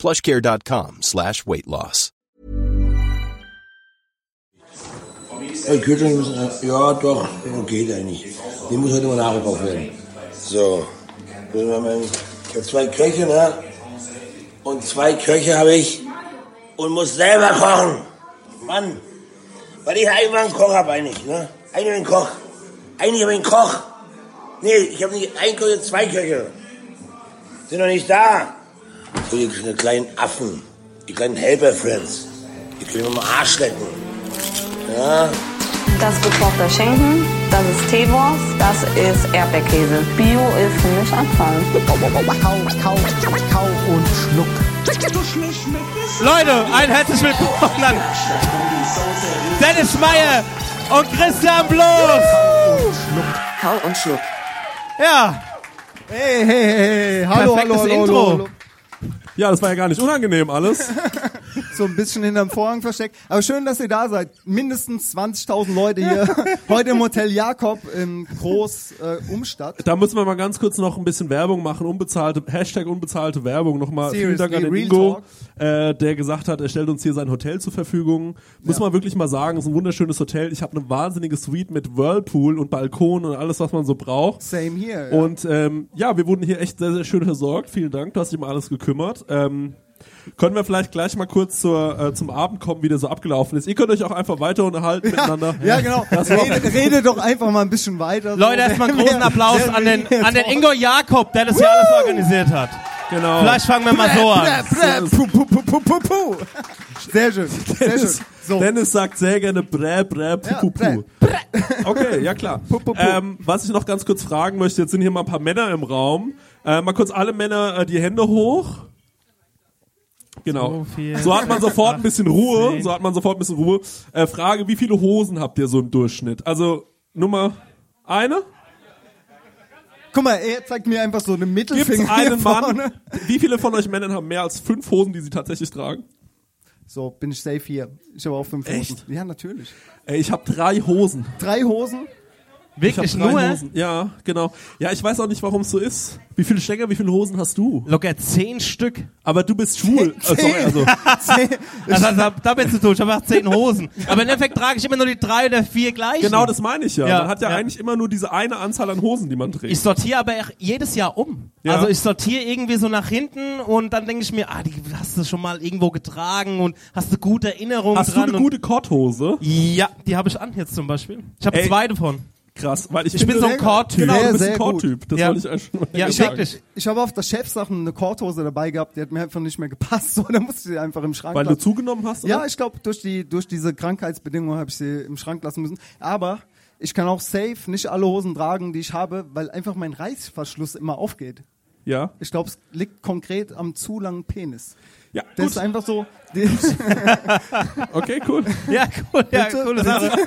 plushcare.com slash weight loss. Äh, ja doch, geht eigentlich. Die muss heute mal nachgekauft werden. So, ich habe zwei Köche, ne? Und zwei Köche habe ich und muss selber kochen. Mann, weil ich einfach einen Koch habe eigentlich, ne? Eigentlich einen Koch. Eigentlich habe ich einen Koch. Nee, ich habe nicht einen Koch, zwei Köche. Sind noch nicht da. So, die kleinen Affen, die kleinen Helper-Friends, die können wir mal Arsch lecken. Ja, Das ist gekochter Schinken, das ist Teewurst, das ist Erdbeerkäse. Bio ist für mich Abfall. Kau, kau, kau und schluck. Leute, ein herzlich willkommen an Dennis Meyer und Christian Bloß. Kau und Schluck. Ja, Hey, hey, hey, hey. Hallo, Perfektes hallo, hallo, Intro. hallo, hallo. Ja, das war ja gar nicht unangenehm alles. So ein bisschen hinterm Vorhang versteckt. Aber schön, dass ihr da seid. Mindestens 20.000 Leute hier. Heute im Hotel Jakob in Groß äh, Umstadt. Da müssen wir mal ganz kurz noch ein bisschen Werbung machen. Unbezahlte, Hashtag unbezahlte Werbung. Nochmal vielen Dank an den Seriously, Ingo, äh, der gesagt hat, er stellt uns hier sein Hotel zur Verfügung. Muss man wirklich mal sagen, ist ein wunderschönes Hotel. Ich habe eine wahnsinnige Suite mit Whirlpool und Balkon und alles, was man so braucht. Same here. Ja. Und ähm, ja, wir wurden hier echt sehr, sehr schön versorgt. Vielen Dank, du hast dich um alles gekümmert. Ähm, können wir vielleicht gleich mal kurz zur, äh, zum Abend kommen, wie der so abgelaufen ist. Ihr könnt euch auch einfach weiter unterhalten miteinander. ja, genau. Rede, rede doch einfach mal ein bisschen weiter. so. Leute, erstmal einen großen Applaus an den, an den Ingo Jakob, der das hier alles organisiert hat. Genau. Vielleicht fangen wir mal so an. Puh, puh, puh, puh, puh, puh. Sehr schön. Sehr schön. Dennis, So. Dennis sagt sehr gerne brä, brä, pu, Ja, pu, pu. Okay, ja klar. pu, pu. Ähm, was ich noch ganz kurz fragen möchte, jetzt sind hier mal ein paar Männer im Raum. Äh, mal kurz alle Männer äh, die Hände hoch. Genau. So viel. So hat man sofort ein bisschen Ruhe. So hat man sofort ein bisschen Ruhe. Äh, Frage, wie viele Hosen habt ihr so im Durchschnitt? Also Nummer eine? Guck mal, er zeigt mir einfach so eine Gibt Mittelfinger es einen hier vorne. Mann? Wie viele von euch Männern haben mehr als fünf Hosen, die sie tatsächlich tragen? So, bin ich safe hier. Ich habe auch fünf Echt? Hosen. Ja, natürlich. Ey, ich habe drei Hosen. Drei Hosen. Wirklich nur? Hosen. Ja, genau. Ja, ich weiß auch nicht, warum es so ist. Wie viele Stecker, wie viele Hosen hast du? Locker zehn Stück. Aber du bist schwul. Äh, sorry, also, Also, da, da bist du tot. Ich habe auch zehn Hosen. Aber im Endeffekt trage ich immer nur die drei oder vier gleichen. genau das meine ich ja. Ja, Man hat ja, ja. eigentlich immer nur diese eine Anzahl an Hosen, die man trägt. Ich sortiere aber jedes Jahr um. Ja. Also ich sortiere irgendwie so nach hinten und dann denke ich mir, ah, die hast du schon mal irgendwo getragen und hast du gute Erinnerungen hast du dran. eine und- gute Korthose? Ja, die habe ich an jetzt zum Beispiel. Ich habe zwei davon. Krass, weil ich, Ich bin so ein Kordtyp. Genau, du bist ein Kordtyp. Das Ja. wollte ich eigentlich schon mal Ja, sagen. wirklich. Ich habe auf der Chefsachen eine Korthose dabei gehabt, die hat mir einfach nicht mehr gepasst. So, dann musste ich sie einfach im Schrank Weil du lassen. zugenommen hast? Ja, oder? ich glaube, durch, die, durch diese Krankheitsbedingungen habe ich sie im Schrank lassen müssen. Aber ich kann auch safe nicht alle Hosen tragen, die ich habe, weil einfach mein Reißverschluss immer aufgeht. ja. Ich glaube, es liegt konkret am zu langen Penis. Ja, Das gut. ist einfach so. Okay, cool. Ja, cool, ja, coole Sache.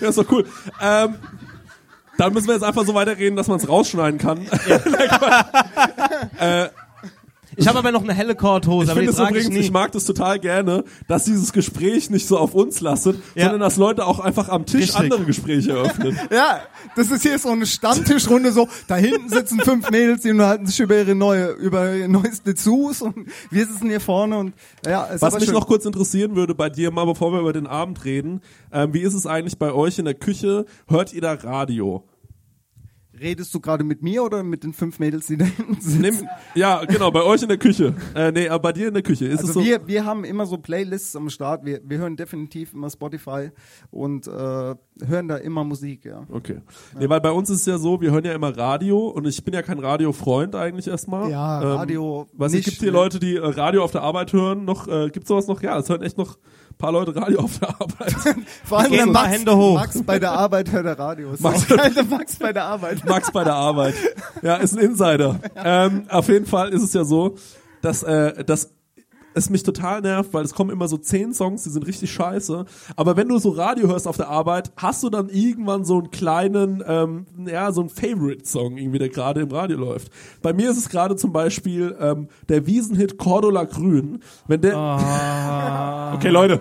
Ja, ist doch cool. Ähm, dann müssen wir jetzt einfach so weiterreden, dass man es rausschneiden kann. Ich habe aber noch eine helle Korthose, Ich finde es ich übrigens, nie. ich mag das total gerne, dass dieses Gespräch nicht so auf uns lastet, Ja. sondern dass Leute auch einfach am Tisch Richtig. andere Gespräche eröffnen. ja, das ist hier so eine Stammtischrunde. So, da hinten sitzen fünf Mädels, die unterhalten sich über ihre neue, über ihr neues Dessous und wir sitzen hier vorne und ja, ist Was mich schön. noch kurz interessieren würde bei dir, mal bevor wir über den Abend reden, ähm, wie ist es eigentlich bei euch in der Küche? Hört ihr da Radio? Redest du gerade mit mir oder mit den fünf Mädels, die da hinten sitzen? Nimm, ja, genau, bei euch in der Küche. Äh, nee, aber bei dir in der Küche. Ist es Also so? wir, wir haben immer so Playlists am Start. Wir, wir hören definitiv immer Spotify und äh, hören da immer Musik, ja. Okay. Nee, weil bei uns ist es ja so, wir hören ja immer Radio und ich bin ja kein Radiofreund eigentlich erstmal. Ja, Radio Was nicht, gibt hier ne? Leute, die äh, Radio auf der Arbeit hören? Noch äh, gibt's sowas noch? Ja, es hören echt noch paar Leute Radio auf der Arbeit. Vor allem mal Max, Hände hoch. Max bei der Arbeit hört der Radio. Ist Max- Max bei der Arbeit. Max bei der Arbeit. Ja, ist ein Insider. Ähm, auf jeden Fall ist es ja so, dass, äh, dass es mich total nervt, weil es kommen immer so zehn Songs, die sind richtig scheiße. Aber wenn du so Radio hörst auf der Arbeit, hast du dann irgendwann so einen kleinen, ähm, ja, so einen Favorite-Song irgendwie, der gerade im Radio läuft. Bei mir ist es gerade zum Beispiel ähm, der Wiesenhit Cordula Grün. Wenn der, okay Leute,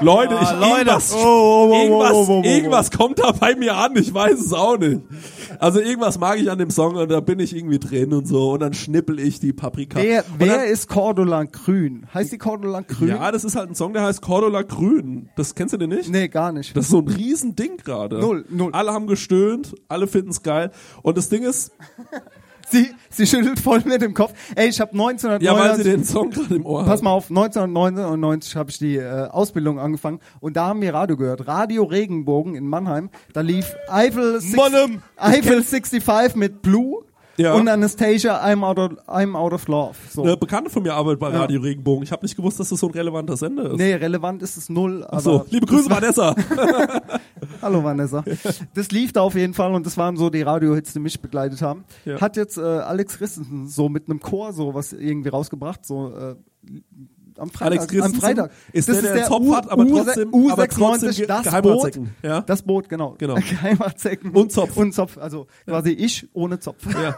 Leute, ich, Leute. irgendwas, Oh, oh, oh, irgendwas, oh, oh, oh, oh. irgendwas kommt da bei mir an, ich weiß es auch nicht. Also irgendwas mag ich an dem Song und da bin ich irgendwie drin und so und dann schnippel ich die Paprika. Wer, wer dann, ist Cordula Grün? Heißt die Cordula Grün? ja, das ist halt ein Song, der heißt Cordula Grün. Das kennst du den nicht? Nee, gar nicht. Das ist so ein riesen Ding gerade. Null, null. Alle haben gestöhnt, alle finden's geil. Und das Ding ist, Sie, sie schüttelt voll mit dem Kopf. Ey, ich habe 1999... ja, weil sie den Song gerade im Ohr Pass mal auf, 1999 habe ich die äh, Ausbildung angefangen und da haben wir Radio gehört. Radio Regenbogen in Mannheim. Da lief Eiffel, six. Eiffel 65 mit Blue Ja. und Anastasia I'm out of, I'm out of Love. So. Eine Bekannte von mir arbeitet bei Radio Regenbogen. Ich habe nicht gewusst, dass das so ein relevanter Sender ist. Nee, relevant ist es null. Aber so, liebe Grüße, Vanessa. Hallo Vanessa. Das lief da auf jeden Fall und das waren so die Radiohits, die mich begleitet haben. Ja. Hat jetzt äh, Alex Christensen so mit einem Chor so was irgendwie rausgebracht, so äh, am Freitag. Alex Christensen am Freitag. ist das der, der der Zopf U, hat, aber trotzdem- U, aber trotzdem U96, das Boot. Ja? Das Boot, genau. Genau. Geheimatzecken. Und Zopf. Und Zopf, also quasi ich ohne Zopf. Ja.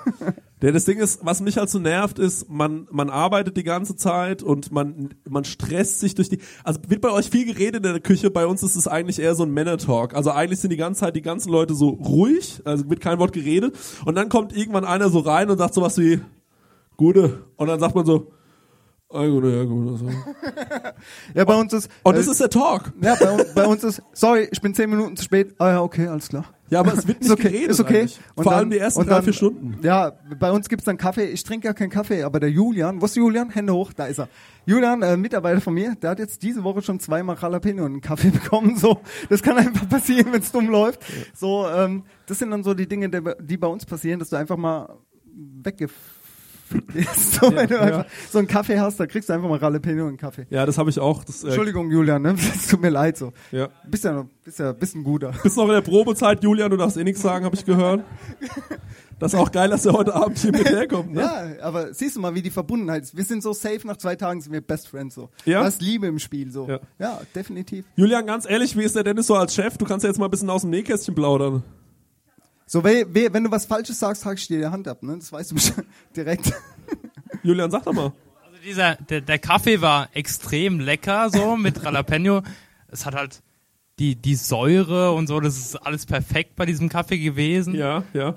Der, das Ding ist, was mich halt so nervt, ist, man, man arbeitet die ganze Zeit und man, man stresst sich durch die, also wird bei euch viel geredet in der Küche, bei uns ist es eigentlich eher so ein Männer-Talk. Also eigentlich sind die ganze Zeit die ganzen Leute so ruhig, also wird kein Wort geredet und dann kommt irgendwann einer so rein und sagt sowas wie, Gute, und dann sagt man so, ah, ja, gut. So. Ja, bei uns ist. Und äh, das ist der Talk. ja, bei, uns- bei uns ist, sorry, ich bin zehn Minuten zu spät. Ah ja, okay, alles klar. Ja, aber es wird nicht ist okay, geredet ist okay. eigentlich. Vor allem die ersten und drei, vier Stunden. Ja, bei uns gibt's dann Kaffee. Ich trinke ja keinen Kaffee, aber der Julian, wo ist Julian? Hände hoch, da ist er. Julian, äh, Mitarbeiter von mir, der hat jetzt diese Woche schon zweimal Jalapeno in den Kaffee bekommen. So, das kann einfach passieren, wenn's dumm läuft. So, ähm, das sind dann so die Dinge, die, bei uns passieren, dass du einfach mal bist. So, wenn du einfach so einen Kaffee hast, da kriegst du einfach mal Jalapeno in den Kaffee. Ja, das habe ich auch. Das, äh, Entschuldigung, Julian, ne? Es tut mir leid so. Ja. Bist ja noch, bist ja, bist ein guter. Bist noch in der Probezeit, Julian, du darfst eh nichts sagen, habe ich gehört. Das ist auch geil, dass er heute Abend hier mit herkommt, ne? Ja, aber siehst du mal, wie die Verbundenheit ist. Wir sind so safe, nach zwei Tagen sind wir Best Friends so. Ja? Da ist Liebe im Spiel so. Ja. Ja, definitiv. Julian, ganz ehrlich, wie ist der Dennis so als Chef? Du kannst ja jetzt mal ein bisschen aus dem Nähkästchen plaudern. So, we, we, wenn du was Falsches sagst, hack ich dir die Hand ab, ne? Das weißt du bestimmt direkt. Julian, sag doch mal. Also dieser, der, der Kaffee war extrem lecker, so mit Jalapeno. Es hat halt die, die Säure und so, das ist alles perfekt bei diesem Kaffee gewesen. Ja, ja.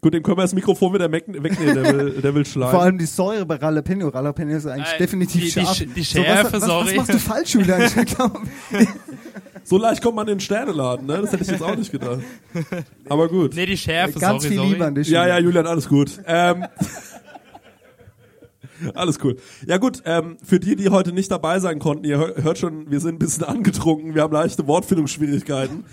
Gut, dem können wir das Mikrofon wieder weg- wegnehmen, der will, der will schleimen. Vor allem die Säure bei Jalapeno. Jalapeno ist eigentlich Äh, definitiv die- die scharf. Sch- die so, was, Schärfe, was, was, sorry. Was machst du falsch, Julian? So leicht kommt man in den Sterneladen, ne? Das hätte ich jetzt auch nicht gedacht. Aber gut. Nee, die Schärfe, ganz sorry, viel sorry. Liebe an dich. Ja, ja, Julian. Alles gut. Ähm, alles cool. Ja gut, ähm, für die, die heute nicht dabei sein konnten, ihr hör- hört schon, wir sind ein bisschen angetrunken, wir haben leichte Wortfindungsschwierigkeiten.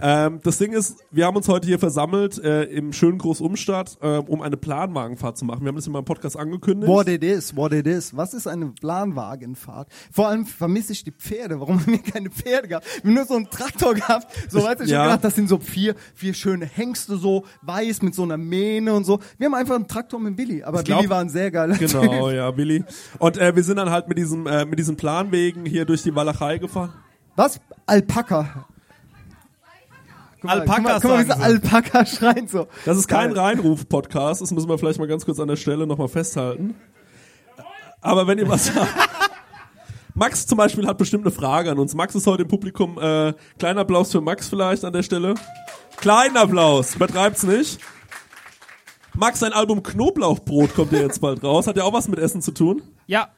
Ähm, das Ding ist, wir haben uns heute hier versammelt äh, im schönen Großumstadt, äh, um eine Planwagenfahrt zu machen. Wir haben das in meinem Podcast angekündigt. What it is, what it is. Was ist eine Planwagenfahrt? Vor allem vermisse ich die Pferde. Warum haben wir keine Pferde gehabt? Wir haben nur so einen Traktor gehabt. So, weißt du, ich Ja. hab gedacht, das sind so vier, vier schöne Hengste, so weiß mit so einer Mähne und so. Wir haben einfach einen Traktor mit Billy. Aber Ich glaub- Billy war ein sehr geiler Genau, Typ. ja, Billy. Und äh, wir sind dann halt mit diesem äh, mit diesen Planwegen hier durch die Walachei gefahren. Was? Alpaka. Guck mal, Alpaka guck mal, guck mal, wie sagen so sie. Alpaka schreit so. Das ist kein. Reinruf-Podcast, das müssen wir vielleicht mal ganz kurz an der Stelle nochmal festhalten. Aber wenn ihr was habt. Max zum Beispiel hat bestimmt eine Frage an uns. Max ist heute im Publikum. Äh, kleiner Applaus für Max vielleicht an der Stelle. Kleinen Applaus, übertreibt's nicht. Max, sein Album Knoblauchbrot kommt ja jetzt bald raus. Hat ja auch was mit Essen zu tun. Ja,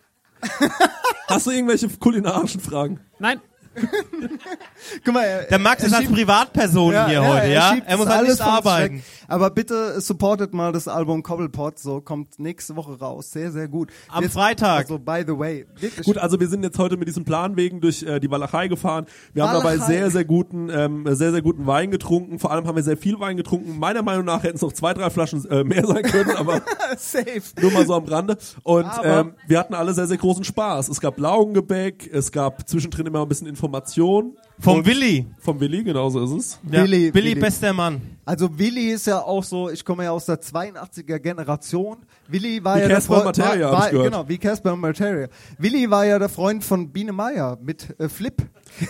Hast du irgendwelche kulinarischen Fragen? nein. Guck mal, er, Der Max er ist als Privatperson hier heute, ja? Er muss halt alles arbeiten. Aber bitte supportet mal das Album Cobblepot, so kommt nächste Woche raus. Sehr, sehr gut. Am Jetzt- Freitag. Also, by the way. Wirklich. Gut, also wir sind jetzt heute mit diesem Planwegen durch äh, die Walachei gefahren. Wir haben dabei Walachei. sehr, sehr guten, ähm, sehr, sehr guten Wein getrunken. Vor allem haben wir sehr viel Wein getrunken. Meiner Meinung nach hätten es noch zwei, drei Flaschen äh, mehr sein können, aber Safe. nur mal so am Rande. Und Aber- ähm, wir hatten alle sehr, sehr großen Spaß. Es gab Laugengebäck, es gab zwischendrin immer ein bisschen Information. Vom Willi. Vom Willi, genau so ist es. Ja, Willi, Willi, Willi. bester Mann. Also Willi ist ja auch so, ich komme ja aus der 82er Generation. Willi war Wie ja Casper der und Materia, war, war. Genau, wie Casper und Materia. Willi war ja der Freund von Biene Meier mit äh, Flip.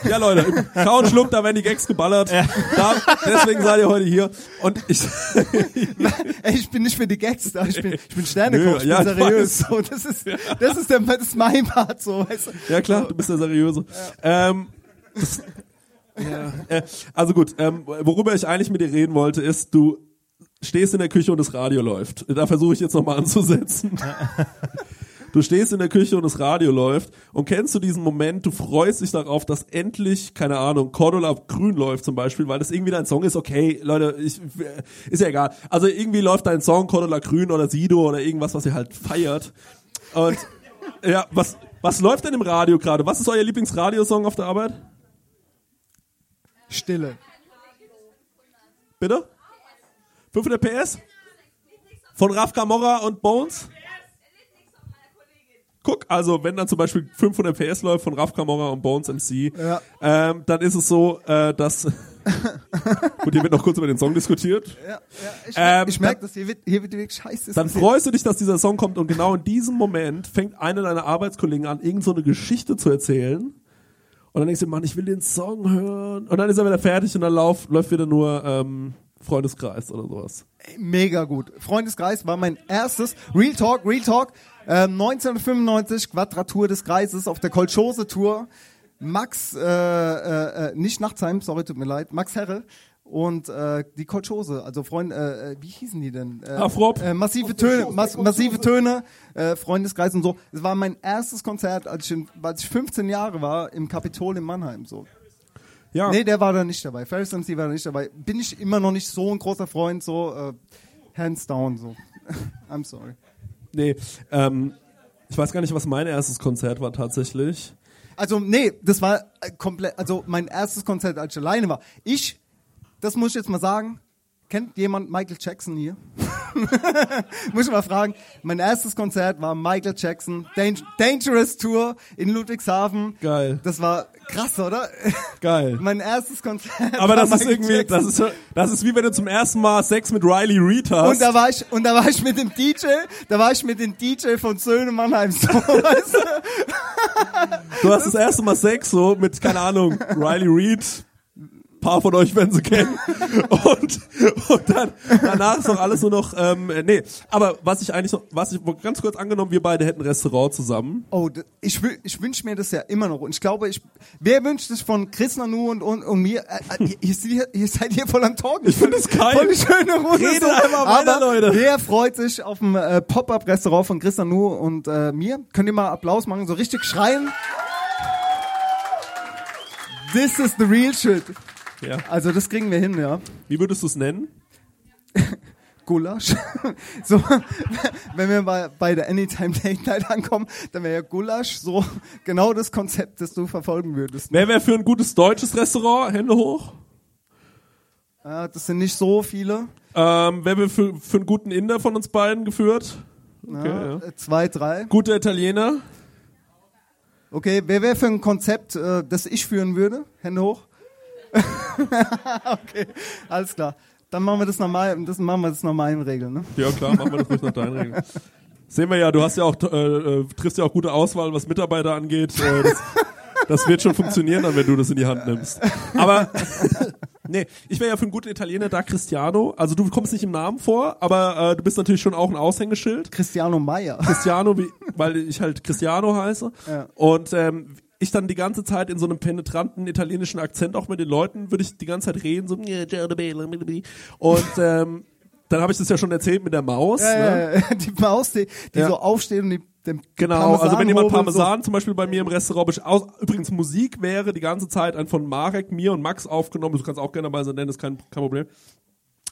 Ja, Leute, im Kau und Schluck, da werden die Gags geballert. Da, deswegen seid ihr heute hier. Und ich, Ey, ich bin nicht für die Gags da, ich bin, ich bin Sternekoch, ich ja, bin ich seriös. So, das ist, das ist der, das ist mein Part, so, weißt du. ja klar, du bist der Seriöse. Ähm, das, ja, äh, also gut, ähm, worüber ich eigentlich mit dir reden wollte, ist, du stehst in der Küche und das Radio läuft. Da versuche ich jetzt nochmal anzusetzen. Du stehst in der Küche und das Radio läuft und kennst du diesen Moment, du freust dich darauf, dass endlich, keine Ahnung, Cordula Grün läuft zum Beispiel, weil das irgendwie dein Song ist, okay, Leute, ich, ist ja egal. Also irgendwie läuft dein Song Cordula Grün oder Sido oder irgendwas, was ihr halt feiert. Und ja, was, was läuft denn im Radio gerade? Was ist euer Lieblingsradiosong auf der Arbeit? Stille. Bitte? 500 PS? Von Raf Camorra und Bones? Guck, also wenn dann zum Beispiel 500 PS läuft von Raf Camorra und Bones MC, Ja. ähm, dann ist es so, äh, dass gut, hier wird noch kurz über den Song diskutiert. Ja, ja, ich, Ähm, ich merke das, hier wird, hier wird wirklich scheiße Dann freust du dich, dass dieser Song kommt und genau in diesem Moment fängt einer deiner Arbeitskollegen an, irgend so eine Geschichte zu erzählen. Und dann denkst du, Mann, ich will den Song hören. Und dann ist er wieder fertig und dann lauf, läuft wieder nur ähm, Freundeskreis oder sowas. Mega gut. Freundeskreis war mein erstes Real Talk, Real Talk. Ähm, 1995 Quadratur des Kreises auf der Kolchose Tour. Max, äh, äh, äh, nicht Nachtsheim, sorry, tut mir leid, Max Herre und äh, die Kolchose, also Freund, äh, äh, wie hießen die denn? Äh, Afrop. Äh, massive Töne, mass massive Töne, äh, Freundeskreis und so. Es war mein erstes Konzert, als ich, in, als ich 15 Jahre war, im Kapitol in Mannheim. So. Ja, Nee, der war da nicht dabei. Ferris MC war da nicht dabei. Bin ich immer noch nicht so ein großer Freund, so äh, hands down, so. I'm sorry. Nee. Ähm, ich weiß gar nicht, was mein erstes Konzert war tatsächlich. Also nee, das war äh, komplett, also mein erstes Konzert, als ich alleine war. Ich, das muss ich jetzt mal sagen, kennt jemand Michael Jackson hier? muss ich mal fragen. Mein erstes Konzert war Michael Jackson, Dan Dangerous Tour in Ludwigshafen. Geil. Das war krass, oder? Geil. mein erstes Konzert. Aber das ist Michael irgendwie, Jackson. das ist, das ist wie wenn du zum ersten Mal Sex mit Riley Reid hast. Und da war ich, und da war ich mit dem DJ, da war ich mit dem DJ von Söhne Mannheim so, weißt du? Du hast das erste Mal Sex so mit, keine Ahnung, Riley Reid. Ein paar von euch werden sie kennen. Und, und dann, danach ist doch alles nur noch, ähm, äh, nee. Aber was ich eigentlich noch, was ich, ganz kurz angenommen, wir beide hätten ein Restaurant zusammen. Oh, ich, ich wünsche mir das ja immer noch. Und ich glaube, ich, wer wünscht sich von Chris Nanu und, und, und mir, äh, äh, ihr, ihr, seid hier voll am Talken. Ich find das geil. Voll schöne Runde. Redet so. einfach weiter, Aber Leute. Wer freut sich auf ein äh, Pop-Up-Restaurant von Chris Nanu und äh, mir? Könnt ihr mal Applaus machen, so richtig schreien? This is the real shit. Ja. Also das kriegen wir hin, ja. Wie würdest du es nennen? Gulasch. so, wenn wir bei, bei der Anytime Date Night ankommen, dann wäre ja Gulasch so genau das Konzept, das du verfolgen würdest. Wer wäre für ein gutes deutsches Restaurant? Hände hoch. Äh, das sind nicht so viele. Ähm, wer wäre für, für einen guten Inder von uns beiden geführt? Okay, Ja, ja. äh, Zwei, drei. Guter Italiener. Okay, wer wäre für ein Konzept, äh, das ich führen würde? Hände hoch. okay, alles klar. Dann machen wir das normal, das machen wir das normal in Regeln, ne? Ja klar, machen wir das ruhig nach deinen Regeln. Sehen wir ja, du hast ja auch, äh, äh, triffst ja auch gute Auswahl, was Mitarbeiter angeht. Äh, das, das wird schon funktionieren, dann, wenn du das in die Hand nimmst. Aber nee, ich wäre ja für einen guten Italiener da Cristiano. Also du kommst nicht im Namen vor, aber äh, du bist natürlich schon auch ein Aushängeschild. Cristiano Meyer. Cristiano, wie, weil ich halt Cristiano heiße. Ja. Und ähm, ich dann die ganze Zeit in so einem penetranten italienischen Akzent auch mit den Leuten würde ich die ganze Zeit reden, so und ähm, dann habe ich das ja schon erzählt mit der Maus. ne? Äh, die Maus, die, die Ja. so aufsteht und die, dem Genau, also wenn jemand Parmesan Parmesan zum Beispiel bei mir im Restaurant aus, übrigens Musik wäre die ganze Zeit ein von Marek, mir und Max aufgenommen, du kannst auch gerne dabei sein, Dennis, kein, kein Problem.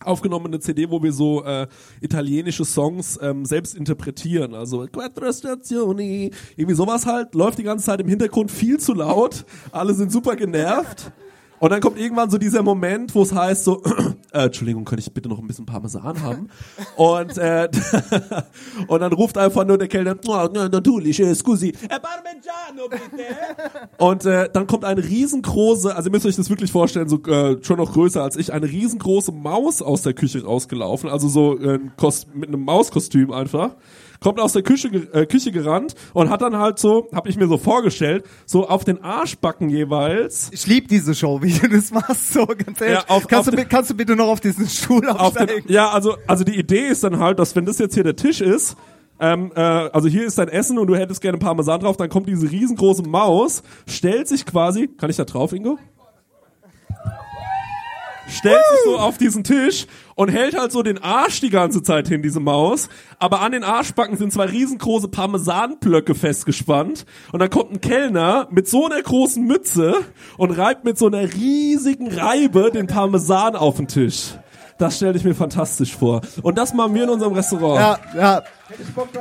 Aufgenommene CD, wo wir so äh, italienische Songs ähm, selbst interpretieren. Also Quattro Stazioni, irgendwie sowas halt, läuft die ganze Zeit im Hintergrund viel zu laut, alle sind super genervt. Und dann kommt irgendwann so dieser Moment, wo es heißt so, äh, Entschuldigung, könnte ich bitte noch ein bisschen Parmesan haben? und, äh, und dann ruft einfach nur der Kellner, oh, natürlich, äh, scusi, äh, Parmigiano bitte. und äh, dann kommt eine riesengroße, also ihr müsst euch das wirklich vorstellen, so äh, schon noch größer als ich, eine riesengroße Maus aus der Küche rausgelaufen, also so äh, mit einem Mauskostüm einfach kommt aus der Küche, äh, Küche gerannt und hat dann halt so, hab ich mir so vorgestellt, so auf den Arschbacken jeweils Ich liebe diese Show, wie du das machst, so ganz ehrlich. Ja, auf- kannst, auf du, kannst du bitte noch auf diesen Stuhl auf den, aufsteigen? ja, also, also die Idee ist dann halt, dass wenn das jetzt hier der Tisch ist, ähm, äh, also hier ist dein Essen und du hättest gerne Parmesan drauf, dann kommt diese riesengroße Maus, stellt sich quasi, kann ich da drauf, Ingo? Stellt sich so auf diesen Tisch und hält halt so den Arsch die ganze Zeit hin, diese Maus. Aber an den Arschbacken sind zwei riesengroße Parmesanblöcke festgespannt. Und dann kommt ein Kellner mit so einer großen Mütze und reibt mit so einer riesigen Reibe den Parmesan auf den Tisch. Das stelle ich mir fantastisch vor. Und das machen wir in unserem Restaurant. Ja, ja,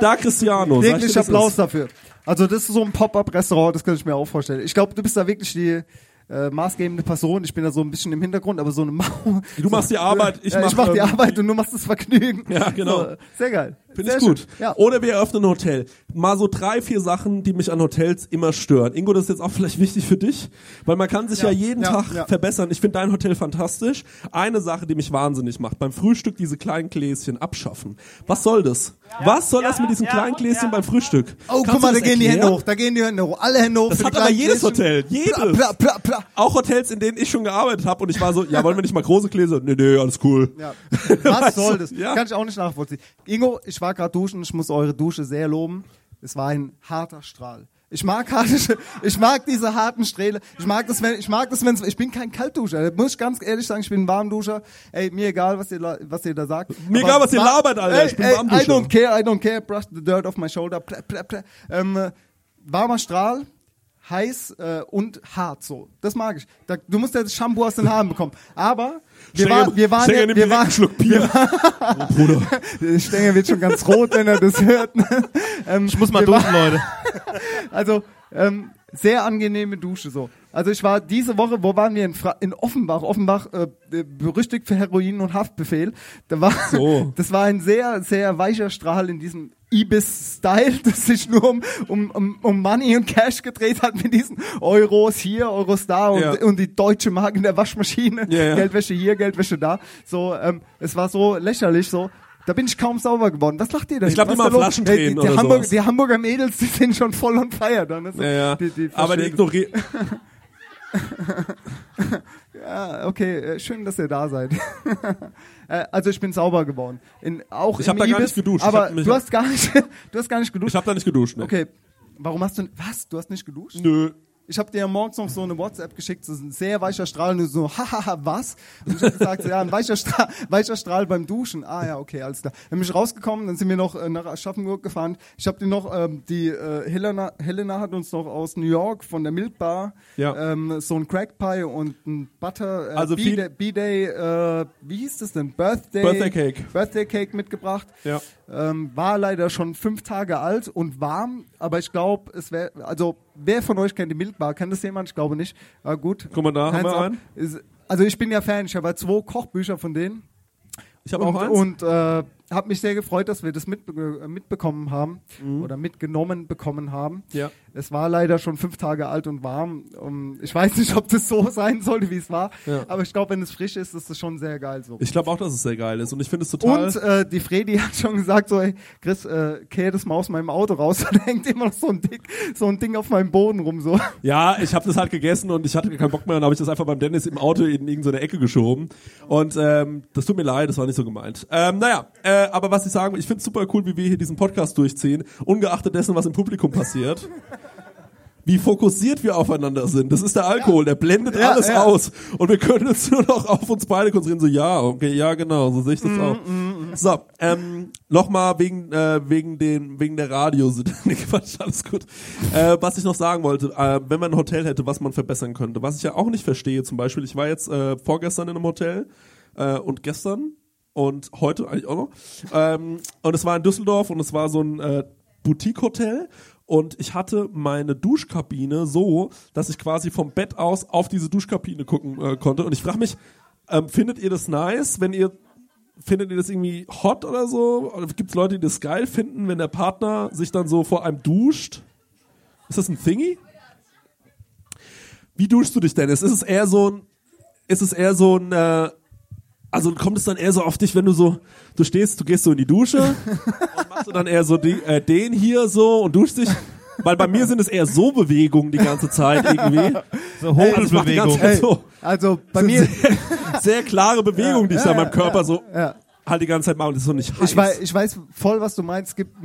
Da Cristiano. wirklich Applaus dafür. Also das ist so ein Pop-Up-Restaurant, das kann ich mir auch vorstellen. Ich glaube, du bist da wirklich die äh, maßgebende Person. Ich bin da so ein bisschen im Hintergrund, aber so eine Mau. Du machst die Arbeit, ich ja, mach, ich mach die ähm, Arbeit und du machst das Vergnügen. Ja, genau. So, sehr geil. Finde ich gut. Ja. Oder wir eröffnen ein Hotel. Mal so drei, vier Sachen, die mich an Hotels immer stören. Ingo, das ist jetzt auch vielleicht wichtig für dich, weil man kann sich ja, Ja, jeden ja, Tag verbessern. Ich finde dein Hotel fantastisch. Eine Sache, die mich wahnsinnig macht, beim Frühstück diese kleinen Gläschen abschaffen. Was soll das? Was soll das mit diesen kleinen Gläschen beim Frühstück? Oh, Kannst guck mal, da gehen die erklären? Hände hoch, da gehen die Hände hoch, alle Hände hoch. Das hat die aber jedes Gläschen. Hotel, jedes. Pla, pla, pla. Auch Hotels, in denen ich schon gearbeitet habe und ich war so, ja, wollen wir nicht mal große Gläser? Nee, nee, alles cool. Ja. Was soll das? Kann ich auch nicht nachvollziehen. Ingo, ich war gerade duschen, ich muss eure Dusche sehr loben. Es war ein harter Strahl. Ich mag harte, ich mag diese harten Strähle. Ich mag das, wenn, ich mag das, wenn ich bin kein Kaltduscher. Muss ich ganz ehrlich sagen, ich bin ein Warmduscher. Ey, mir egal, was ihr, was ihr da sagt. Mir Aber egal, was ihr labert, Alter. Ey, Ich bin ey, Warmduscher. I don't care, I don't care. Brush the dirt off my shoulder. Plä, plä, plä. Ähm, äh, warmer Strahl, heiß äh, und hart so. Das mag ich. Da, du musst ja das Shampoo aus den Haaren bekommen. Aber wir, Stenger- war, wir waren, Stenger ja, nimmt wir direkt einen waren, Schluck Bier. oh, Bruder. Stenger wird schon ganz rot, wenn er das hört. ähm, Ich muss mal wir duschen, Leute. Also, ähm, sehr angenehme Dusche so. Also ich war diese Woche, wo waren wir? In, Fra in Offenbach. Offenbach, äh, äh, berüchtigt für Heroin und Haftbefehl. Da war, So. Das war ein sehr, sehr weicher Strahl in diesem Ibis-Style, das sich nur um, um, um, um Money und Cash gedreht hat mit diesen Euros hier, Euros da und, Ja. und die deutsche Mark in der Waschmaschine. Ja, ja. Geldwäsche hier, Geldwäsche da. So, ähm, es war so lächerlich so. Da bin ich kaum sauber geworden. Was lacht ihr denn? Ich glaub, die Was machen da los? Flaschentränen Ey, die, die, oder Hamburg, sowas. die Hamburger Mädels, die sind schon voll on fire dann. Also, Ja, ja. Die, die aber die ignorieren. ja, okay, äh, schön, dass ihr da seid. Äh, also ich bin sauber geworden. In, auch Ich im hab da gar nicht geduscht. Aber du hast gar nicht, du hast gar nicht geduscht. Ich habe da nicht geduscht. Ne? okay, warum hast du, was? Du hast nicht geduscht? Nö. Ich habe dir morgens noch so eine WhatsApp geschickt, ist ein sehr weicher Strahl, und du so, hahaha, was? Und ich habe gesagt, so, ja, ein weicher Strahl, weicher Strahl beim Duschen. Ah ja, okay, alles klar. Dann bin ich rausgekommen, dann sind wir noch äh, nach Aschaffenburg gefahren. Ich habe dir noch, ähm, die äh, Helena, Helena hat uns noch aus New York von der Milk Bar Ja. ähm, so ein Crack Pie und ein Butter, äh, Also B-Day äh, wie hieß das denn? Birthday, Birthday Cake. Birthday Cake mitgebracht. Ja. Ähm, war leider schon fünf Tage alt und warm, aber ich glaube, es wäre, also wer von euch kennt die Milk Bar? Kennt das jemand? Ich glaube nicht. Ah, gut. Guck mal da, haben Hands wir up. einen. Ist, also ich bin ja Fan, ich habe ja zwei Kochbücher von denen Ich habe und, auch eins. und äh, habe mich sehr gefreut, dass wir das mitbe äh, mitbekommen haben Mhm. oder mitgenommen bekommen haben. ja. Es war leider schon fünf Tage alt und warm. Um, ich weiß nicht, ob das so sein sollte, wie es war, Ja. aber ich glaube, wenn es frisch ist, ist es schon sehr geil so. Ich glaube auch, dass es sehr geil ist und ich finde es total. Und äh, die Fredi hat schon gesagt, so, ey, Chris, äh, kehr das mal aus meinem Auto raus. Da hängt immer noch so ein, Ding, so ein Ding auf meinem Boden rum. So. Ja, ich habe das halt gegessen und ich hatte keinen Bock mehr und habe ich das einfach beim Dennis im Auto in irgendeine Ecke geschoben. Und ähm, das tut mir leid, das war nicht so gemeint. Ähm, naja, äh, aber was ich sagen will, ich finde es super cool, wie wir hier diesen Podcast durchziehen, ungeachtet dessen, was im Publikum passiert. Wie fokussiert wir aufeinander sind. Das ist der Alkohol, der blendet Ja, alles ja. aus. Und wir können uns nur noch auf uns beide konzentrieren. So, ja, okay, ja, genau, so sehe ich das Mhm, auch. So, ähm, nochmal wegen, äh, wegen, den, wegen der Radio. nee, Quatsch, alles gut. Äh, was ich noch sagen wollte, äh, wenn man ein Hotel hätte, was man verbessern könnte. Was ich ja auch nicht verstehe, zum Beispiel, ich war jetzt äh, vorgestern in einem Hotel äh, und gestern und heute eigentlich auch noch. Ähm, und es war in Düsseldorf und es war so ein äh, Boutique-Hotel. Und ich hatte meine Duschkabine so, dass ich quasi vom Bett aus auf diese Duschkabine gucken äh, konnte. Und ich frage mich, ähm, findet ihr das nice, wenn ihr findet ihr das irgendwie hot oder so? Oder gibt es Leute, die das geil finden, wenn der Partner sich dann so vor einem duscht? Ist das ein Thingy? Wie duschst du dich denn? Ist es eher so ein, ist es eher so ein, äh, also kommt es dann eher so auf dich, wenn du so, du stehst, du gehst so in die Dusche und machst du dann eher so die, äh, den hier so und duschst dich? Weil bei mir sind es eher so Bewegungen die ganze Zeit irgendwie. So Also ich mach die ganze Hobelbewegung. Zeit so, Also bei mir, sehr, sehr klare Bewegungen, die ich da in meinem Körper so ja. halt die ganze Zeit mache und das ist so nicht heiß. ich weiß, ich weiß voll, was du meinst. Es gibt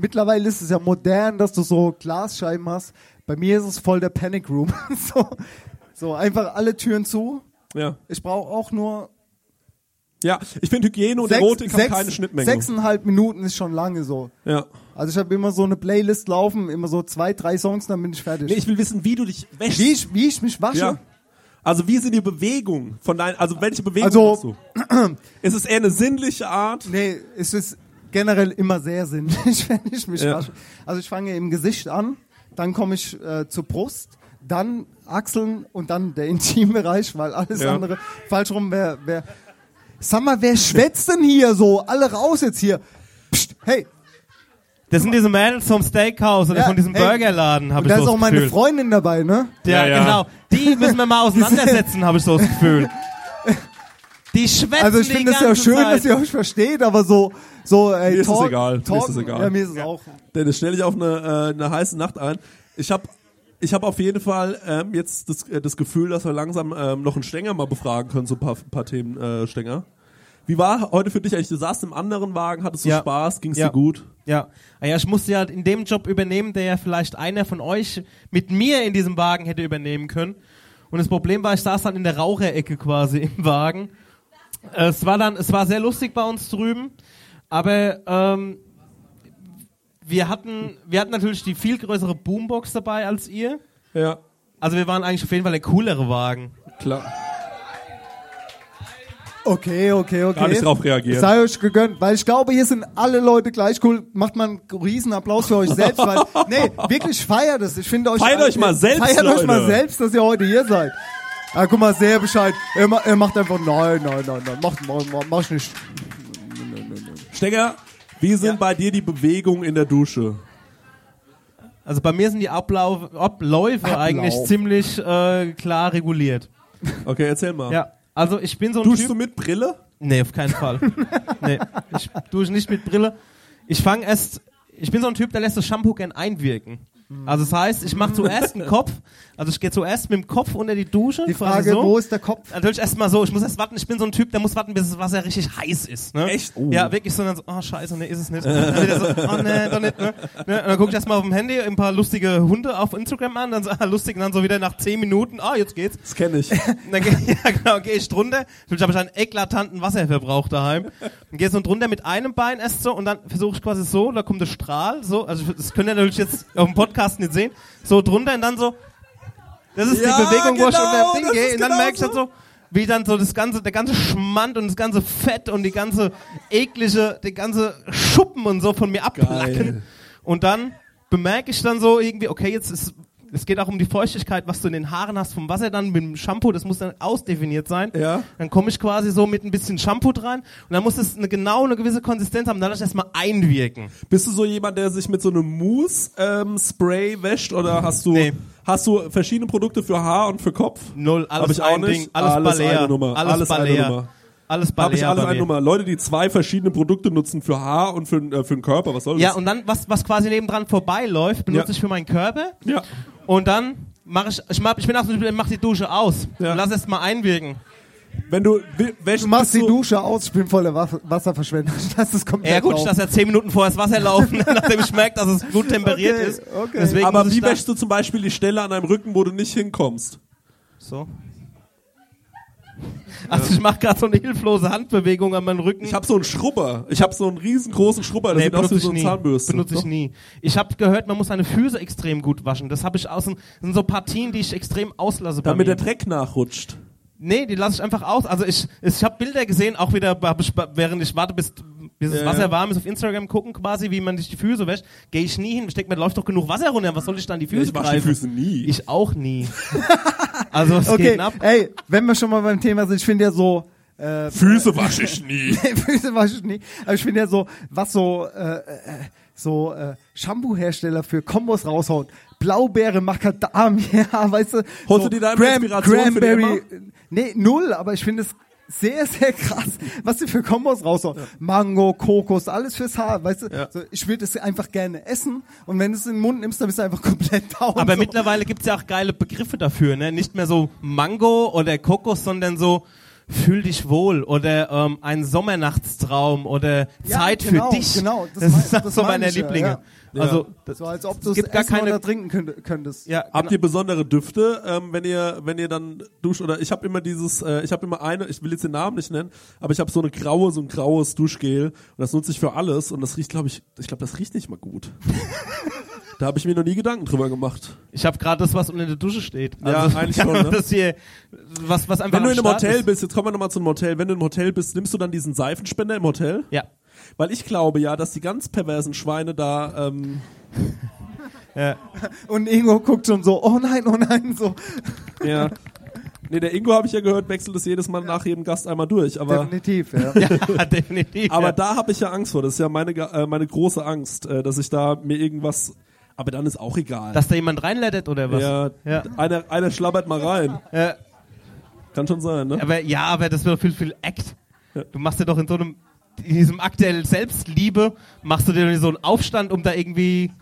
mittlerweile ist es ja modern, dass du so Glasscheiben hast. Bei mir ist es voll der Panic Room. so, so einfach alle Türen zu. ja. Ich brauche auch nur ja, ich finde Hygiene und sechs, Erotik haben sechs, keine Schnittmenge. sechseinhalb Minuten ist schon lange so. ja. Also ich habe immer so eine Playlist laufen, immer so zwei, drei Songs, dann bin ich fertig. Nee, ich will wissen, wie du dich wäschst. wie, ich, wie ich mich wasche? Ja. Also wie sind die Bewegungen von deinen, also welche Bewegungen Also- hast du? ist es eher eine sinnliche Art? Nee, es ist generell immer sehr sinnlich, wenn ich mich Ja. wasche. Also ich fange im Gesicht an, dann komme ich äh, zur Brust, dann Achseln und dann der Intimbereich, weil alles Ja. andere falsch rum wäre. Wär. Sag mal, wer schwätzt denn hier so? Alle raus jetzt hier. Psst, hey, Das sind diese Mädels vom Steakhouse oder Ja, von diesem hey. Burgerladen, habe ich da so ist das auch meine Gefühl. Freundin dabei, ne? Ja, Ja, ja. genau. Die müssen wir mal auseinandersetzen, habe ich so das Gefühl. Die schwätzen Also ich finde es ja schön, Zeit. dass ihr euch versteht, aber so, so, ey, Mir ist es talk, egal, mir ist talk, es egal. Ja, mir ist es auch. Denn das stelle ich auf eine, äh, eine heiße Nacht ein. Ich habe ich hab auf jeden Fall ähm, jetzt das, äh, das Gefühl, dass wir langsam ähm, noch einen Stänger mal befragen können, so ein paar, paar Themen äh, Stänger. Wie war heute für dich eigentlich? Du saßt im anderen Wagen, hattest du Ja. Spaß, ging es Ja. dir gut? Ja. Ah ja, ich musste ja in dem Job übernehmen, der ja vielleicht einer von euch mit mir in diesem Wagen hätte übernehmen können. Und das Problem war, ich saß dann in der Raucherecke quasi im Wagen. Äh, Es war dann, es war sehr lustig bei uns drüben, aber ähm, wir hatten, wir hatten natürlich die viel größere Boombox dabei als ihr. Ja, Also wir waren eigentlich auf jeden Fall der coolere Wagen. klar. Okay, okay, okay. Gar nicht drauf reagiert. Sei euch gegönnt, weil ich glaube, hier sind alle Leute gleich cool. Macht mal einen riesen Applaus für euch selbst, weil, nee, wirklich feiert es. Ich finde euch. Feiert euch mal selbst, Feiert euch Leute. mal selbst, dass ihr heute hier seid. Ah, guck mal, sehr Bescheid. Er, er macht einfach, nein, nein, nein, nein, mach, mach, mach, ich nicht. Stenger, wie sind bei dir die Bewegungen in der Dusche? Also bei mir sind die Ablauf, Abläufe Ablauf. eigentlich ziemlich äh, klar reguliert. Okay, erzähl mal. Ja, also ich bin so ein Duschst Typ. du mit Brille? Nee, auf keinen Fall. nee, ich dusche nicht mit Brille. Ich fange erst, ich bin so ein Typ, der lässt das Shampoo gern einwirken. Also das heißt, ich mache zuerst einen Kopf, also ich gehe zuerst mit dem Kopf unter die Dusche. Die Frage, so. wo ist der Kopf? Natürlich erstmal so, ich muss erst warten, ich bin so ein Typ, der muss warten, bis das Wasser richtig heiß ist. Ne? Echt? Oh. Ja, wirklich so, dann so, oh scheiße, nee, ist es nicht. Dann wieder so, oh nee, doch nicht. Ne? Ne? Und dann gucke ich erstmal auf dem Handy ein paar lustige Hunde auf Instagram an, dann so, ah, lustig, und dann so wieder nach 10 Minuten, ah, jetzt geht's. Das kenne ich. Und dann geh, ja, genau, gehe ich drunter. Natürlich habe ich einen eklatanten Wasserverbrauch daheim. Dann gehe so drunter mit einem Bein erst so und dann versuche ich quasi so, da kommt der Strahl, so, also das könnt ihr natürlich jetzt auf dem Podcast nicht sehen, so drunter und dann so. Das ist Ja, die Bewegung, wo ich genau, unter Ding das gehe und dann genau merke ich dann so, wie dann so das ganze, der ganze Schmand und das ganze Fett und die ganze eklige, die ganze Schuppen und so von mir abplacken. Geil. Und dann bemerke ich dann so irgendwie, okay, jetzt ist, es geht auch um die Feuchtigkeit, was du in den Haaren hast vom Wasser dann mit dem Shampoo, das muss dann ausdefiniert sein. Ja. Dann komme ich quasi so mit ein bisschen Shampoo dran und dann muss es eine genau eine gewisse Konsistenz haben, dann lasse ich erstmal einwirken. Bist du so jemand, der sich mit so einem Mousse-Spray wäscht oder hast du, Nee. hast du verschiedene Produkte für Haar und für Kopf? Null, Hab alles ich auch ein nicht. Ding, alles, Alles Balea. eine Nummer. Alles, Alles eine Balea. Nummer. Alles Habe ich Balea alles eine. Nummer. Leute, die zwei verschiedene Produkte nutzen für Haar und für, äh, für den Körper, was soll das? Ja, und dann, was, was quasi nebendran vorbeiläuft, benutze Ja. ich für meinen Körper. ja. Und dann mache ich, ich mach, ich bin der macht die Dusche aus. Ja. Lass erst mal einwirken. Wenn du Du machst die Dusche aus, ich bin voller Wa- Wasserverschwendung. Das ist komplett Ja gut, ich drauf. lasse ja 10 Minuten vorher das Wasser laufen, nachdem ich merke, dass es gut temperiert Okay, ist. okay. Deswegen Aber wie wäschst du zum Beispiel die Stelle an deinem Rücken, wo du nicht hinkommst? So. Also ich mache gerade so eine hilflose Handbewegung an meinem Rücken. Ich habe so einen Schrubber. Ich habe so einen riesengroßen Schrubber, der nee, sieht aus wie so eine. Zahnbürste. Benutze ich nie. Ich habe gehört, man muss seine Füße extrem gut waschen. Das habe ich aus. Das sind so Partien, die ich extrem auslasse bei Damit der Dreck nachrutscht. Nee, die lasse ich einfach aus. Also ich, ich habe Bilder gesehen, auch wieder, während ich warte, bis bis das Wasser warm ist, auf Instagram gucken quasi, wie man sich die Füße wäscht. Gehe ich nie hin. Ich denke mir, läuft doch genug Wasser runter. Was soll ich dann die Füße ich wasche die greifen? Füße nie. Ich auch nie. also es Okay, geht ab. ey, wenn wir schon mal beim Thema sind, ich finde ja so, äh, Füße wasche ich nie. Füße wasche ich nie. Aber ich finde ja so, was so, äh, äh, so äh, Shampoo-Hersteller für Kombos raushauen. Blaubeere, Macadamia, weißt du. Holst so du dir da immer Inspiration für die Nee, null, aber ich finde es sehr, sehr krass, was sie für Kombos raushauen. Mango, Kokos, alles fürs Haar, weißt du. Ja. So, ich würde es einfach gerne essen und wenn du es in den Mund nimmst, dann bist du einfach komplett down. Aber so. mittlerweile gibt's ja auch geile Begriffe dafür, ne? Nicht mehr so Mango oder Kokos, sondern so fühl dich wohl oder ähm, ein Sommernachtstraum oder Ja, Zeit genau, für dich. genau, das das, ist das so meine ich ja, Lieblinge. ja. Also das, so als ob es du es gibt gar keine oder trinken könnt, könntest. ja, Habt ihr besondere Düfte, ähm, wenn ihr wenn ihr dann duscht oder ich habe immer dieses, äh, ich habe immer eine, ich will jetzt den Namen nicht nennen, aber ich habe so eine graue, so ein graues Duschgel und das nutze ich für alles und das riecht, glaube ich, ich glaube, das riecht nicht mal gut. da habe ich mir noch nie Gedanken drüber gemacht. Ich habe gerade das, was unter der Dusche steht. Ja, eigentlich schon, ne? Das hier, was, was einfach Wenn du in einem Start Hotel ist. bist, jetzt kommen wir nochmal zum Hotel, wenn du im Hotel bist, nimmst du dann diesen Seifenspender im Hotel? Ja. Weil ich glaube ja, dass die ganz perversen Schweine da, ähm, Und Ingo guckt schon so, oh nein, oh nein, so. ja. Nee, der Ingo habe ich ja gehört, wechselt es jedes Mal nach jedem Gast einmal durch, aber Definitiv, ja. Ja, definitiv. Aber ja. da habe ich ja Angst vor. Das ist ja meine, äh, meine große Angst, äh, dass ich da mir irgendwas. Aber dann ist auch egal. Dass da jemand reinlettet oder was? ja, Ja. Einer, einer schlabbert mal rein. Ja. Kann schon sein, ne? Aber ja, aber das wird doch viel, viel Act. Du machst dir doch in so einem, in diesem Akt der Selbstliebe, machst du dir doch so einen Aufstand, um da irgendwie.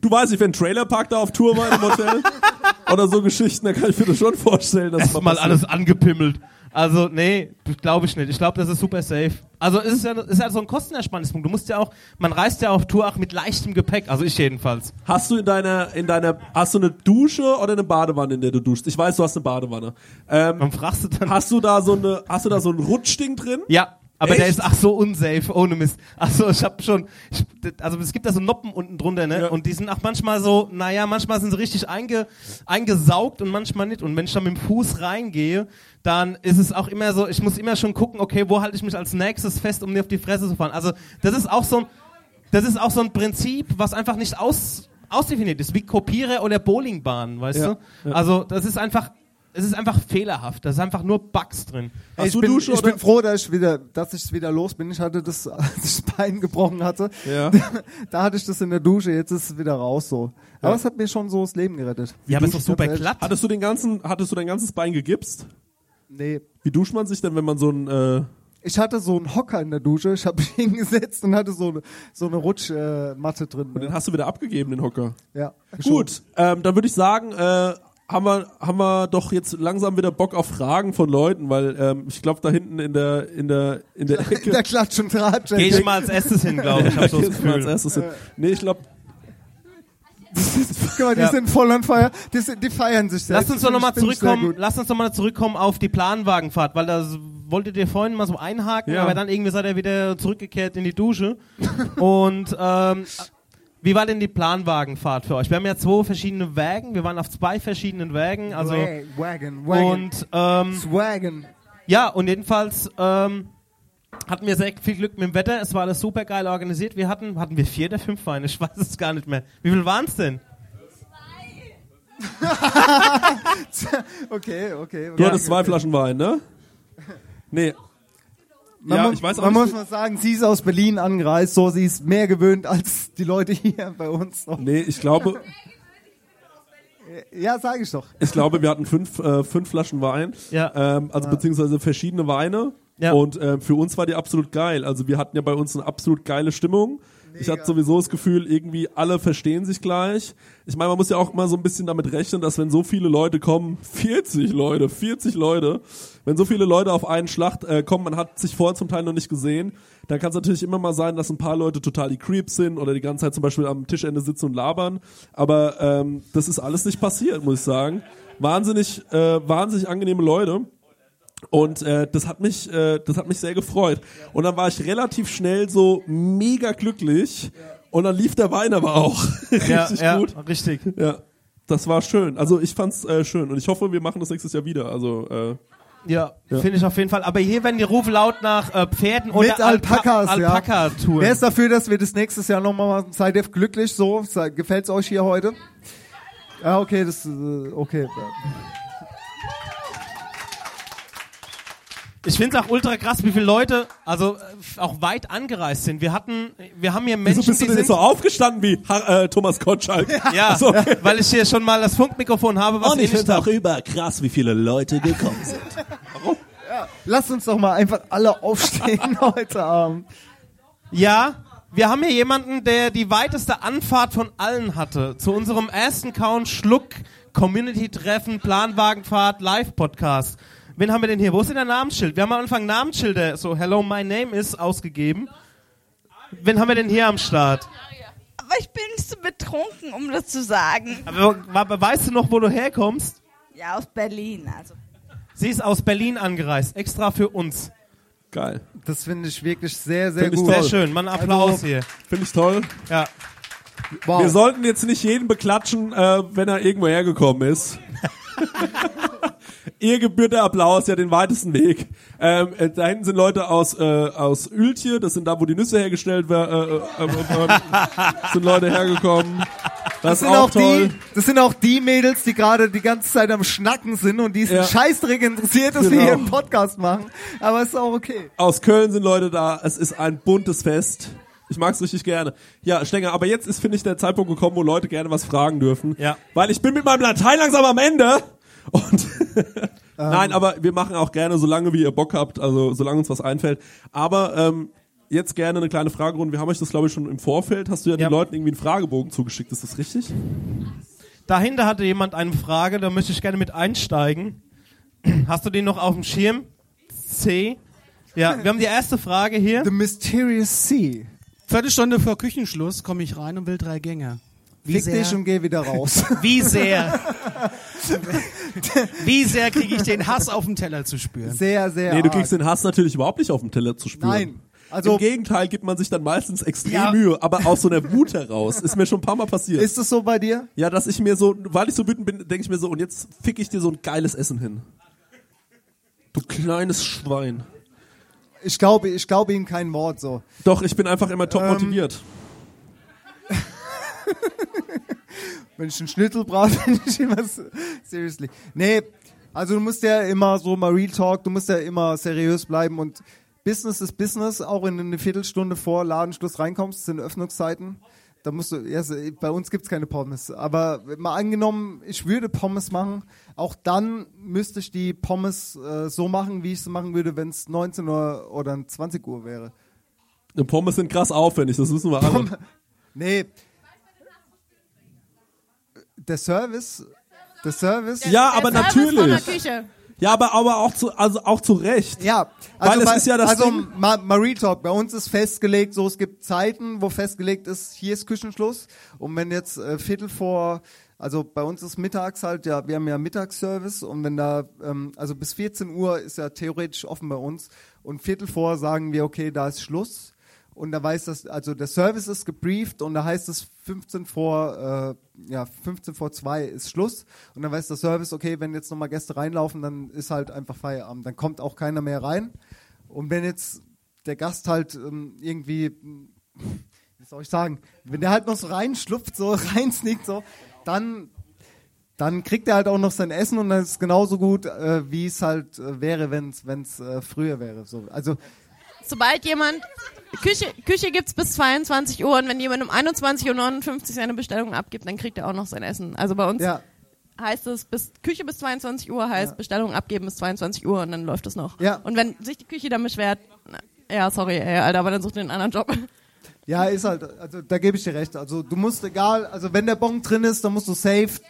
Du weißt nicht, wenn ein Trailerpark da auf Tour war im Hotel oder so Geschichten, dann kann ich mir das schon vorstellen, dass erstmal passiert. alles angepimmelt. Also, nee, glaube ich nicht. Ich glaube, das ist super safe. Also, es ist ja, es ist ja so ein Kostenerspannungspunkt. Du musst ja auch, man reist ja auf Tour auch mit leichtem Gepäck. Also, ich jedenfalls. Hast du in deiner, in deiner, hast du eine Dusche oder eine Badewanne, in der du duschst? Ich weiß, du hast eine Badewanne. Ähm, Warum fragst du dann? hast du da so eine, hast du da so ein Rutschding drin? Ja, aber der Echt? ist ach so unsafe, ohne Mist. Ach so, ich hab schon, ich, also es gibt da so Noppen unten drunter, ne? Ja. Und die sind auch manchmal so, naja, manchmal sind sie richtig einge, eingesaugt und manchmal nicht. Und wenn ich dann mit dem Fuß reingehe, dann ist es auch immer so, ich muss immer schon gucken, okay, wo halte ich mich als nächstes fest, um mir auf die Fresse zu fahren. Also das ist auch so ein, das ist auch so ein Prinzip, was einfach nicht aus, ausdefiniert ist, wie Kopierer oder Bowlingbahnen, weißt Ja, du? Also das ist einfach, es ist einfach fehlerhaft. Da ist einfach nur Bugs drin. Hast ich du bin, Dusche ich bin froh, dass ich wieder, dass ich wieder los bin. Ich hatte das, als ich das Bein gebrochen hatte. Ja. Da hatte ich das in der Dusche, jetzt ist es wieder raus so. Aber es hat mir schon so das Leben gerettet. ja, aber ist doch super glatt. Hattest du den ganzen, hattest du dein ganzes Bein gegipst? Nee. Wie duscht man sich denn, wenn man so ein, äh, Ich hatte so einen Hocker in der Dusche, ich habe mich hingesetzt und hatte so eine, so eine Rutschmatte äh, drin. den hast du wieder abgegeben, den Hocker? Ja. Gut, ähm, dann würde ich sagen, äh, haben wir, haben wir doch jetzt langsam wieder Bock auf Fragen von Leuten, weil ähm, ich glaube da hinten in der in der in der In Ecke der Klatsch und Tratsch. Gehe ich mal als erstes hin, glaube ich. Hab so das du mal als Gefühl. erstes hin. Nee, ich glaube, Guck mal, die Ja. sind voll on fire. Die, sind, die feiern sich selbst. Lass uns doch nochmal zurückkommen, lass uns doch mal zurückkommen auf die Planwagenfahrt, weil das wolltet ihr vorhin mal so einhaken, Ja. aber dann irgendwie seid ihr wieder zurückgekehrt in die Dusche. Und ähm, wie war denn die Planwagenfahrt für euch? Wir haben ja zwei verschiedene Wägen, wir waren auf zwei verschiedenen Wägen, also Wag- Wagon, Wagon. und ähm, Swagen. ja, und jedenfalls ähm, hatten wir sehr viel Glück mit dem Wetter, es war alles super geil organisiert. Wir hatten, hatten wir vier oder fünf Weine, ich weiß es gar nicht mehr. Wie viel waren es denn? Okay, okay. du hattest zwei Flaschen Wein, ne? Nee. Man, ja, muss, ich weiß auch man nicht, muss mal sagen, sie ist aus Berlin angereist, so sie ist mehr gewöhnt als die Leute hier bei uns. Nee, ich glaube, Ja, sage ich doch. ich glaube, wir hatten fünf, äh, fünf Flaschen Wein. Ja. Ähm, also beziehungsweise verschiedene Weine. Ja. Und äh, für uns war die absolut geil. Also wir hatten ja bei uns eine absolut geile Stimmung. Ich hatte sowieso das Gefühl, irgendwie alle verstehen sich gleich. Ich meine, man muss ja auch immer so ein bisschen damit rechnen, dass wenn so viele Leute kommen, 40 Leute, 40 Leute, wenn so viele Leute auf einen Schlacht äh, kommen, man hat sich vorher zum Teil noch nicht gesehen, dann kann es natürlich immer mal sein, dass ein paar Leute total die Creeps sind oder die ganze Zeit zum Beispiel am Tischende sitzen und labern. Aber ähm, das ist alles nicht passiert, muss ich sagen. Wahnsinnig, äh, wahnsinnig angenehme Leute. Und äh, das hat mich, äh, das hat mich sehr gefreut. Und dann war ich relativ schnell so mega glücklich. Und dann lief der Wein aber auch richtig ja, gut. Ja, richtig. Ja, das war schön. Also ich fand's äh, schön und ich hoffe, wir machen das nächstes Jahr wieder. Also äh, Ja, finde ich auf jeden Fall. Aber hier werden die Rufe laut nach äh, Pferden Mit oder Alpakas, ja. Alpaka-Touren. Wer ist dafür, dass wir das nächstes Jahr nochmal machen? Seid ihr glücklich so? Gefällt's euch hier heute? Ja, okay, das, äh, okay. Ich finde es auch ultra krass, wie viele Leute also äh, auch weit angereist sind. Wir hatten, wir haben hier Wieso Menschen, bist du die denn sind jetzt so aufgestanden wie Ha- äh, Thomas Gottschalk? ja, Also, okay. weil ich hier schon mal das Funkmikrofon habe, was Und ich ihr nicht finde auch habt. überkrass, wie viele Leute gekommen sind. Lasst uns doch mal einfach alle aufstehen heute Abend. Ja, wir haben hier jemanden, der die weiteste Anfahrt von allen hatte. Zu unserem ersten Count Schluck Community-Treffen, Planwagenfahrt, Live-Podcast. Wen haben wir denn hier? Wo ist denn der Namensschild? Wir haben am Anfang Namensschilder, so Hello, my name is ausgegeben. Wen haben wir denn hier am Start? Aber ich bin zu betrunken, um das zu sagen. Aber, aber weißt du noch, wo du herkommst? Ja, aus Berlin. Also. Sie ist aus Berlin angereist, extra für uns. Geil. Das finde ich wirklich sehr, sehr Find gut. Sehr schön, mal einen Applaus Also- hier. Finde ich toll. Ja. Wow. Wir sollten jetzt nicht jeden beklatschen, äh, wenn er irgendwo hergekommen ist. Ihr gebührt der Applaus ja den weitesten Weg. Ähm, äh, da hinten sind Leute aus, äh, aus Öltje, das sind da, wo die Nüsse hergestellt werden, äh, äh, äh, sind Leute hergekommen. Das, Das sind, auch auch die, das sind auch die Mädels, die gerade die ganze Zeit am Schnacken sind und die ist Ja. Scheißdreck interessiert, dass wir Genau. hier einen Podcast machen. Aber ist auch okay. Aus Köln sind Leute da. Es ist ein buntes Fest. Ich mag's richtig gerne. Ja, Stenger, aber jetzt ist, finde ich, der Zeitpunkt gekommen, wo Leute gerne was fragen dürfen. Ja. Weil ich bin mit meinem Latein langsam am Ende. Und nein, aber wir machen auch gerne, solange wie ihr Bock habt, also solange uns was einfällt. Aber ähm, jetzt gerne eine kleine Fragerunde. Wir haben euch das, glaube ich, schon im Vorfeld. Hast du ja, Ja. den Leuten irgendwie einen Fragebogen zugeschickt. Ist das richtig? Dahinter hatte jemand eine Frage, da möchte ich gerne mit einsteigen. Hast du den noch auf dem Schirm? C. Ja, wir haben die erste Frage hier. The Mysterious Sea. Viertelstunde vor Küchenschluss komme ich rein und will drei Gänge. Wie Fick dich und geh wieder raus. wie sehr, wie sehr kriege ich den Hass auf dem Teller zu spüren? Sehr, sehr Nee, du arg. kriegst den Hass natürlich überhaupt nicht auf dem Teller zu spüren. Nein. Also Im Gegenteil gibt man sich dann meistens extrem Ja. Mühe, aber aus so einer Wut heraus. Ist mir schon ein paar Mal passiert. ist es so bei dir? Ja, dass ich mir so, weil ich so wütend bin, denke ich mir so, und jetzt fick ich dir so ein geiles Essen hin. Du kleines Schwein. Ich glaube, ich glaube ihnen kein Wort so. Doch, ich bin einfach immer top Ähm, motiviert. Wenn ich einen Schnitzel brauche, bin ich immer s- seriously. Nee, also du musst ja immer so mal Real Talk, du musst ja immer seriös bleiben und Business ist Business, auch wenn du eine Viertelstunde vor Ladenschluss reinkommst, sind Öffnungszeiten. Da musst du, ja, bei uns gibt's keine Pommes. Aber mal angenommen, ich würde Pommes machen, auch dann müsste ich die Pommes äh, so machen, wie ich sie machen würde, wenn es 19 Uhr oder 20 Uhr wäre. Und Pommes sind krass aufwendig, das wissen wir alle. Nee. Der Service, der Service. Ja, aber Der Service Von der natürlich. Ja, aber, aber auch zu, also auch zu Recht. Ja, Weil also, es bei, ist ja das also Ding- Ma Marie Talk, bei uns ist festgelegt, so es gibt Zeiten, wo festgelegt ist, hier ist Küchenschluss. Und wenn jetzt äh, Viertel vor, also bei uns ist mittags halt, ja, wir haben ja Mittagsservice und wenn da, ähm, also bis 14 Uhr ist ja theoretisch offen bei uns und Viertel vor sagen wir, okay, da ist Schluss. Und da weiß das, also der Service ist gebrieft und da heißt es 15 vor, äh, ja, 15 vor 2 ist Schluss. Und dann weiß der Service, okay, wenn jetzt nochmal Gäste reinlaufen, dann ist halt einfach Feierabend. Dann kommt auch keiner mehr rein. Und wenn jetzt der Gast halt ähm, irgendwie, wie soll ich sagen, wenn der halt noch so reinschlupft, so reinsnickt, so, dann, dann kriegt er halt auch noch sein Essen und dann ist es genauso gut, äh, wie es halt äh, wäre, wenn es äh, früher wäre. So. Also Sobald jemand, Küche, Küche gibt's bis 22 Uhr und wenn jemand um 21.59 Uhr seine Bestellung abgibt, dann kriegt er auch noch sein Essen. Also bei uns ja, heißt es, bis, Küche bis 22 Uhr heißt Ja. Bestellung abgeben bis 22 Uhr und dann läuft es noch. Ja. Und wenn sich die Küche dann beschwert, na, ja, sorry, ey, Alter, aber dann sucht ihr einen anderen Job. Ja, ist halt, also da gebe ich dir recht. Also du musst egal, also wenn der Bon drin ist, dann musst du safe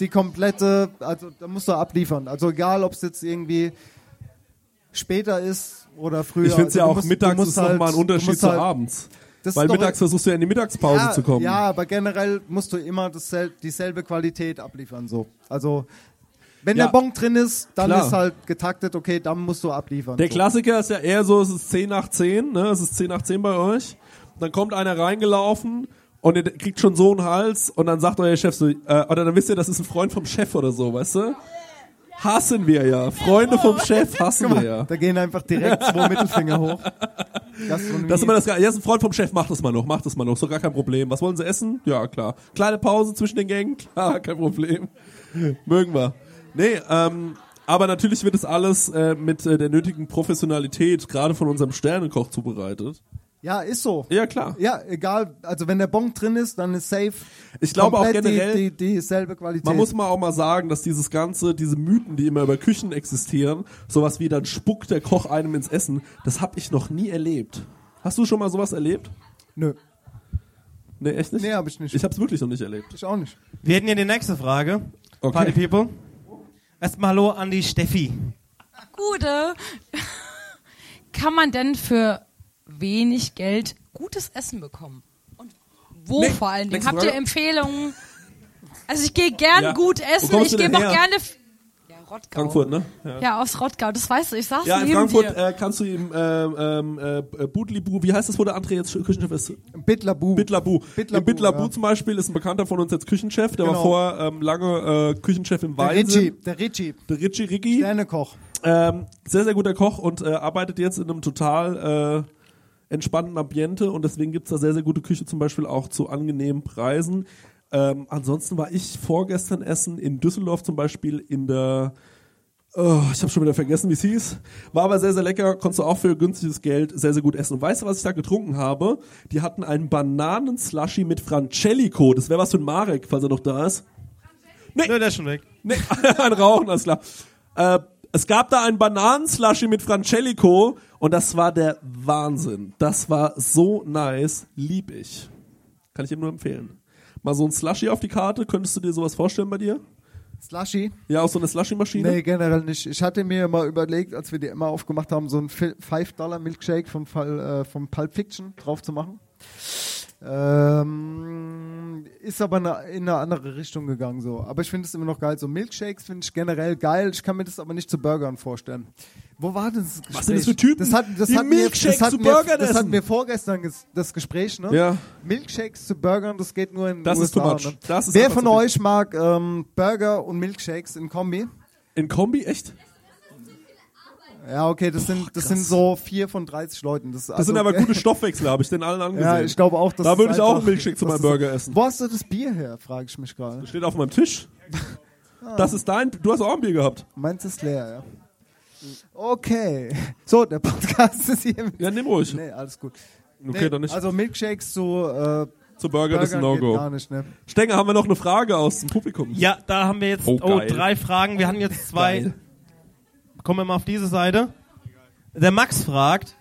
die komplette, also da musst du abliefern. Also egal, ob es jetzt irgendwie später ist oder früher. Ich finde es also ja auch musst- mittags ist nochmal halt- ein du Unterschied zu halt- abends. Weil mittags versuchst du ja in die Mittagspause ja, zu kommen. Ja, aber generell musst du immer dassel dieselbe Qualität abliefern. So. Also wenn Ja. der Bon drin ist, dann Klar. ist halt getaktet, okay, dann musst du abliefern. Der so. Klassiker ist ja eher so, es ist 10 nach 10, ne? Es ist 10 nach 10 bei euch. Dann kommt einer reingelaufen und ihr kriegt schon so einen Hals und dann sagt euer Chef so, äh, oder dann wisst ihr, das ist ein Freund vom Chef oder so, weißt du? Hassen wir ja. Freunde vom Chef hassen wir ja. Da gehen einfach direkt zwei Mittelfinger hoch. Gastronomie. Das ist immer das Ge- Jetzt ein Freund vom Chef, macht das mal noch, macht das mal noch, ist doch gar kein Problem. Was wollen Sie essen? Ja, klar. Kleine Pause zwischen den Gängen? Klar, kein Problem. Mögen wir. Nee, ähm, aber natürlich wird es alles äh, mit äh, der nötigen Professionalität, gerade von unserem Sternekoch, zubereitet. Ja, ist so. Ja, klar. Ja, egal. Also wenn der Bon drin ist, dann ist safe. Ich glaube auch generell, die, die, dieselbe Qualität. Man muss mal auch mal sagen, dass dieses ganze, diese Mythen, die immer über Küchen existieren, sowas wie dann spuckt der Koch einem ins Essen, das habe ich noch nie erlebt. Hast du schon mal sowas erlebt? Nö, Nee, echt nicht? nee, hab ich nicht. Ich habe es wirklich noch nicht erlebt. ich auch nicht. Wir hätten hier die nächste Frage. Okay. Party People. Erstmal Hallo an die Steffi. Gute. Kann man denn für wenig Geld gutes Essen bekommen? Und wo Nee, vor allen Dingen? Habt ihr. Empfehlungen? Also ich gehe gern Ja. gut essen. Ich gebe auch gerne. Ja, Rottgau. Frankfurt, ne? Ja. Ja, aus Rottgau. Das weißt du. Ich saß Ja, in Frankfurt äh, kannst du im ähm, ähm, äh, Budlibu, wie heißt das, wo der André jetzt Küchenchef ist? Bitlabu. Bitlabu. Bitlabu, Bitlabu ja. zum Beispiel ist ein Bekannter von uns jetzt Küchenchef, der Genau. war vorher ähm, lange äh, Küchenchef im der Weinsen. Ritchie, der Ritchie, Der Ritchie Ricky. Sternekoch. Ähm, sehr, sehr guter Koch und äh, arbeitet jetzt in einem total äh, entspannten Ambiente und deswegen gibt's da sehr, sehr gute Küche zum Beispiel auch zu angenehmen Preisen. Ähm, ansonsten war ich vorgestern essen in Düsseldorf zum Beispiel in der Oh, ich habe schon wieder vergessen, wie es hieß. War aber sehr, sehr lecker. Konntest du auch für günstiges Geld sehr, sehr gut essen. Und weißt du, was ich da getrunken habe? Die hatten einen Bananen-Slushy mit Francelico. Das wäre was für ein Marek, falls er noch da ist. Nö, der ist schon weg. Nee, ein Rauchen, alles klar. Äh, es gab da einen Bananenslushy mit Francelico und das war der Wahnsinn. Das war so nice, lieb ich. Kann ich ihm nur empfehlen. Mal so ein Slushy auf die Karte, könntest du dir sowas vorstellen bei dir? Slushy? Ja, auch so eine Slushy-Maschine? Nee, generell nicht. Ich hatte mir mal überlegt, als wir die immer aufgemacht haben, so einen 5-Dollar-Milkshake vom, äh, vom Pulp Fiction drauf zu machen. Ähm, ist aber in eine andere Richtung gegangen so. Aber ich finde es immer noch geil. So Milkshakes finde ich generell geil. Ich kann mir das aber nicht zu Burgern vorstellen. Wo war das Gespräch? Was sind das für Typen, Das hat, das die hat mir, Milkshakes das hat zu mir, Burgern Das hatten wir vorgestern ges das Gespräch, ne? Ja. Milkshakes zu Burgern, das geht nur in Das ist USA. too much. Ne? Das ist Wer von euch mag ähm, Burger und Milkshakes in Kombi? In Kombi, echt? Ja, okay, das sind, das sind so vier von 30 Leuten. Das, Das sind aber gute Stoffwechsel, habe ich den allen angesehen. Ja, ich glaube auch, dass Da das würde ich auch einen Milkshake zu meinem das- Burger essen. Wo hast du das Bier her, frage ich mich gerade. Steht auf meinem Tisch. Das ist dein, du hast auch ein Bier gehabt. Meins ist leer, ja. Okay. So, der Podcast ist hier. Ja, nimm ruhig. Nee, alles gut. Okay, nee, dann nicht. Also Milkshakes zu äh, Zu Burger, das ist ein No-Go. gar nicht, ne? Stenger, haben wir noch eine Frage aus dem Publikum? Ja, da haben wir jetzt Oh, oh, drei Fragen. Wir hatten jetzt zwei. Geil. Kommen wir mal auf diese Seite. Der Max fragt,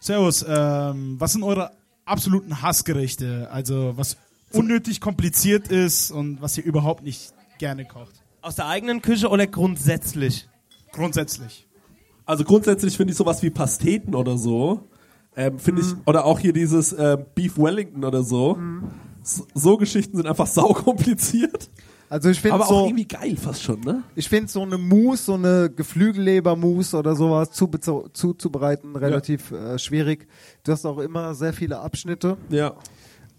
Servus, ähm, was sind eure absoluten Hassgerichte? Also was unnötig kompliziert ist und was ihr überhaupt nicht gerne kocht. aus der eigenen Küche oder grundsätzlich? Grundsätzlich. Also grundsätzlich finde ich sowas wie Pasteten oder so, ähm, finde Mhm. ich, oder auch hier dieses äh, Beef Wellington oder so. So, so Geschichten sind einfach saukompliziert. Also ich finde Aber auch so, irgendwie geil fast schon, ne? ich finde so eine Mousse, so eine Geflügellebermousse oder sowas zuzubereiten relativ äh, schwierig. Du hast auch immer sehr viele Abschnitte. Ja.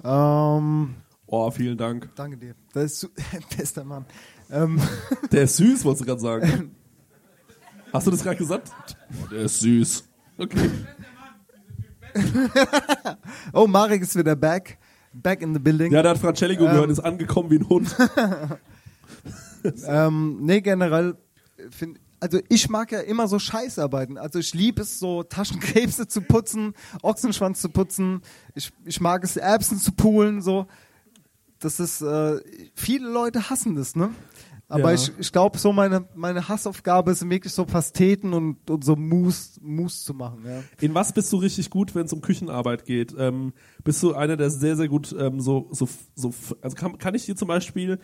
Ähm, Oh, vielen Dank. danke dir. Das ist bester Mann. Ähm, Der ist süß, wolltest du gerade sagen. Hast du das gerade gesagt? Oh, der ist süß. Okay. oh, Marek ist wieder back. Back in the building. Ja, der hat Francelico Ähm. gehört, ist angekommen wie ein Hund. Ähm, nee, generell find, also ich mag ja immer so Scheißarbeiten. Also ich liebe es, so Taschenkrebse zu putzen, Ochsenschwanz zu putzen. Ich, ich mag es, Erbsen zu poolen, so. Das ist, äh, viele Leute hassen das, ne? Aber Ja. ich, ich glaube, so meine, meine Hassaufgabe ist wirklich so Pasteten und, und so Mousse, Mousse zu machen, ja. In was bist du richtig gut, wenn es um Küchenarbeit geht? Ähm, bist du einer, der sehr, sehr gut ähm, so, so, so, also kann, kann ich dir zum Beispiel,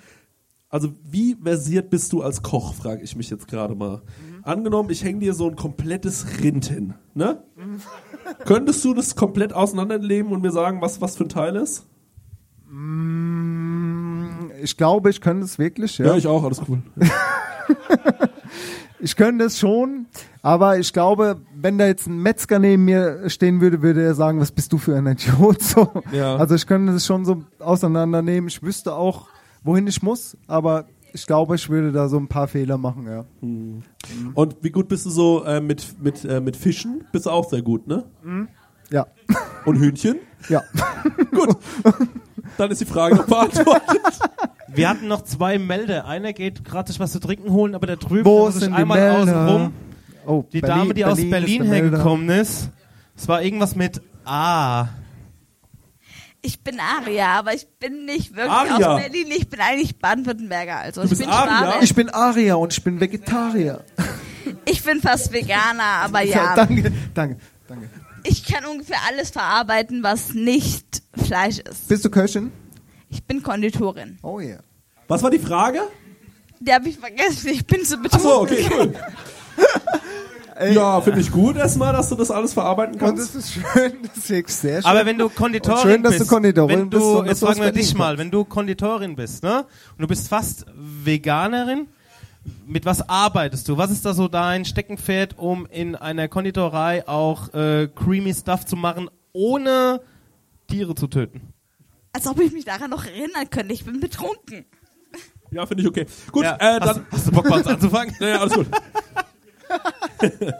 also wie versiert bist du als Koch, frage ich mich jetzt gerade mal. Angenommen, ich hänge dir so ein komplettes Rind hin, ne? Könntest du das komplett auseinanderleben und mir sagen, was, was für ein Teil ist? Ich glaube, ich könnte es wirklich, ja. Ja, ich auch, alles cool. Ich könnte es schon, aber ich glaube, wenn da jetzt ein Metzger neben mir stehen würde, würde er sagen, was bist du für ein Idiot? So. Ja. Also ich könnte das schon so auseinandernehmen. Ich wüsste auch, wohin ich muss, aber ich glaube, ich würde da so ein paar Fehler machen, ja. Und wie gut bist du so äh, mit, mit, äh, mit Fischen? Bist du auch sehr gut, ne? Ja, Und Hühnchen? ja. Gut. Dann ist die Frage noch beantwortet. Wir hatten noch zwei Melde. Einer geht gratis was zu trinken holen, aber da drüben Wo muss ich sind einmal außen rum. Oh, Die Dame, die aus Berlin ist der hergekommen ist. Es war irgendwas mit A. Ich bin Aria, aber ich bin nicht wirklich Aria? aus Berlin. Ich bin eigentlich Baden-Württemberger. Also ich bin Aria? Ich bin Aria und ich bin Vegetarier. Ich bin fast Veganer, aber ja. danke, danke, danke. Ich kann ungefähr alles verarbeiten, was nicht Fleisch ist. Bist du Köchin? Ich bin Konditorin. Oh ja. Was war die Frage? Die habe ich vergessen. Ich bin zu betrunken. Achso, okay, cool. ja, finde ich gut erstmal, dass du das alles verarbeiten Und kannst. es ist schön, das ist sehr schön. Aber wenn du Konditorin Und schön, dass bist, du Konditorin wenn bist du, und dass jetzt fragen wir dich mal, wenn du Konditorin bist, ne, und du bist fast Veganerin, mit was arbeitest du? Was ist da so dein Steckenpferd, um in einer Konditorei auch äh, creamy Stuff zu machen, ohne Tiere zu töten? Als ob ich mich daran noch erinnern könnte. Ich bin betrunken. Ja, finde ich okay. Gut, Ja, äh, hast, dann. du- hast du Bock bei uns anzufangen? Ja, ja, alles gut.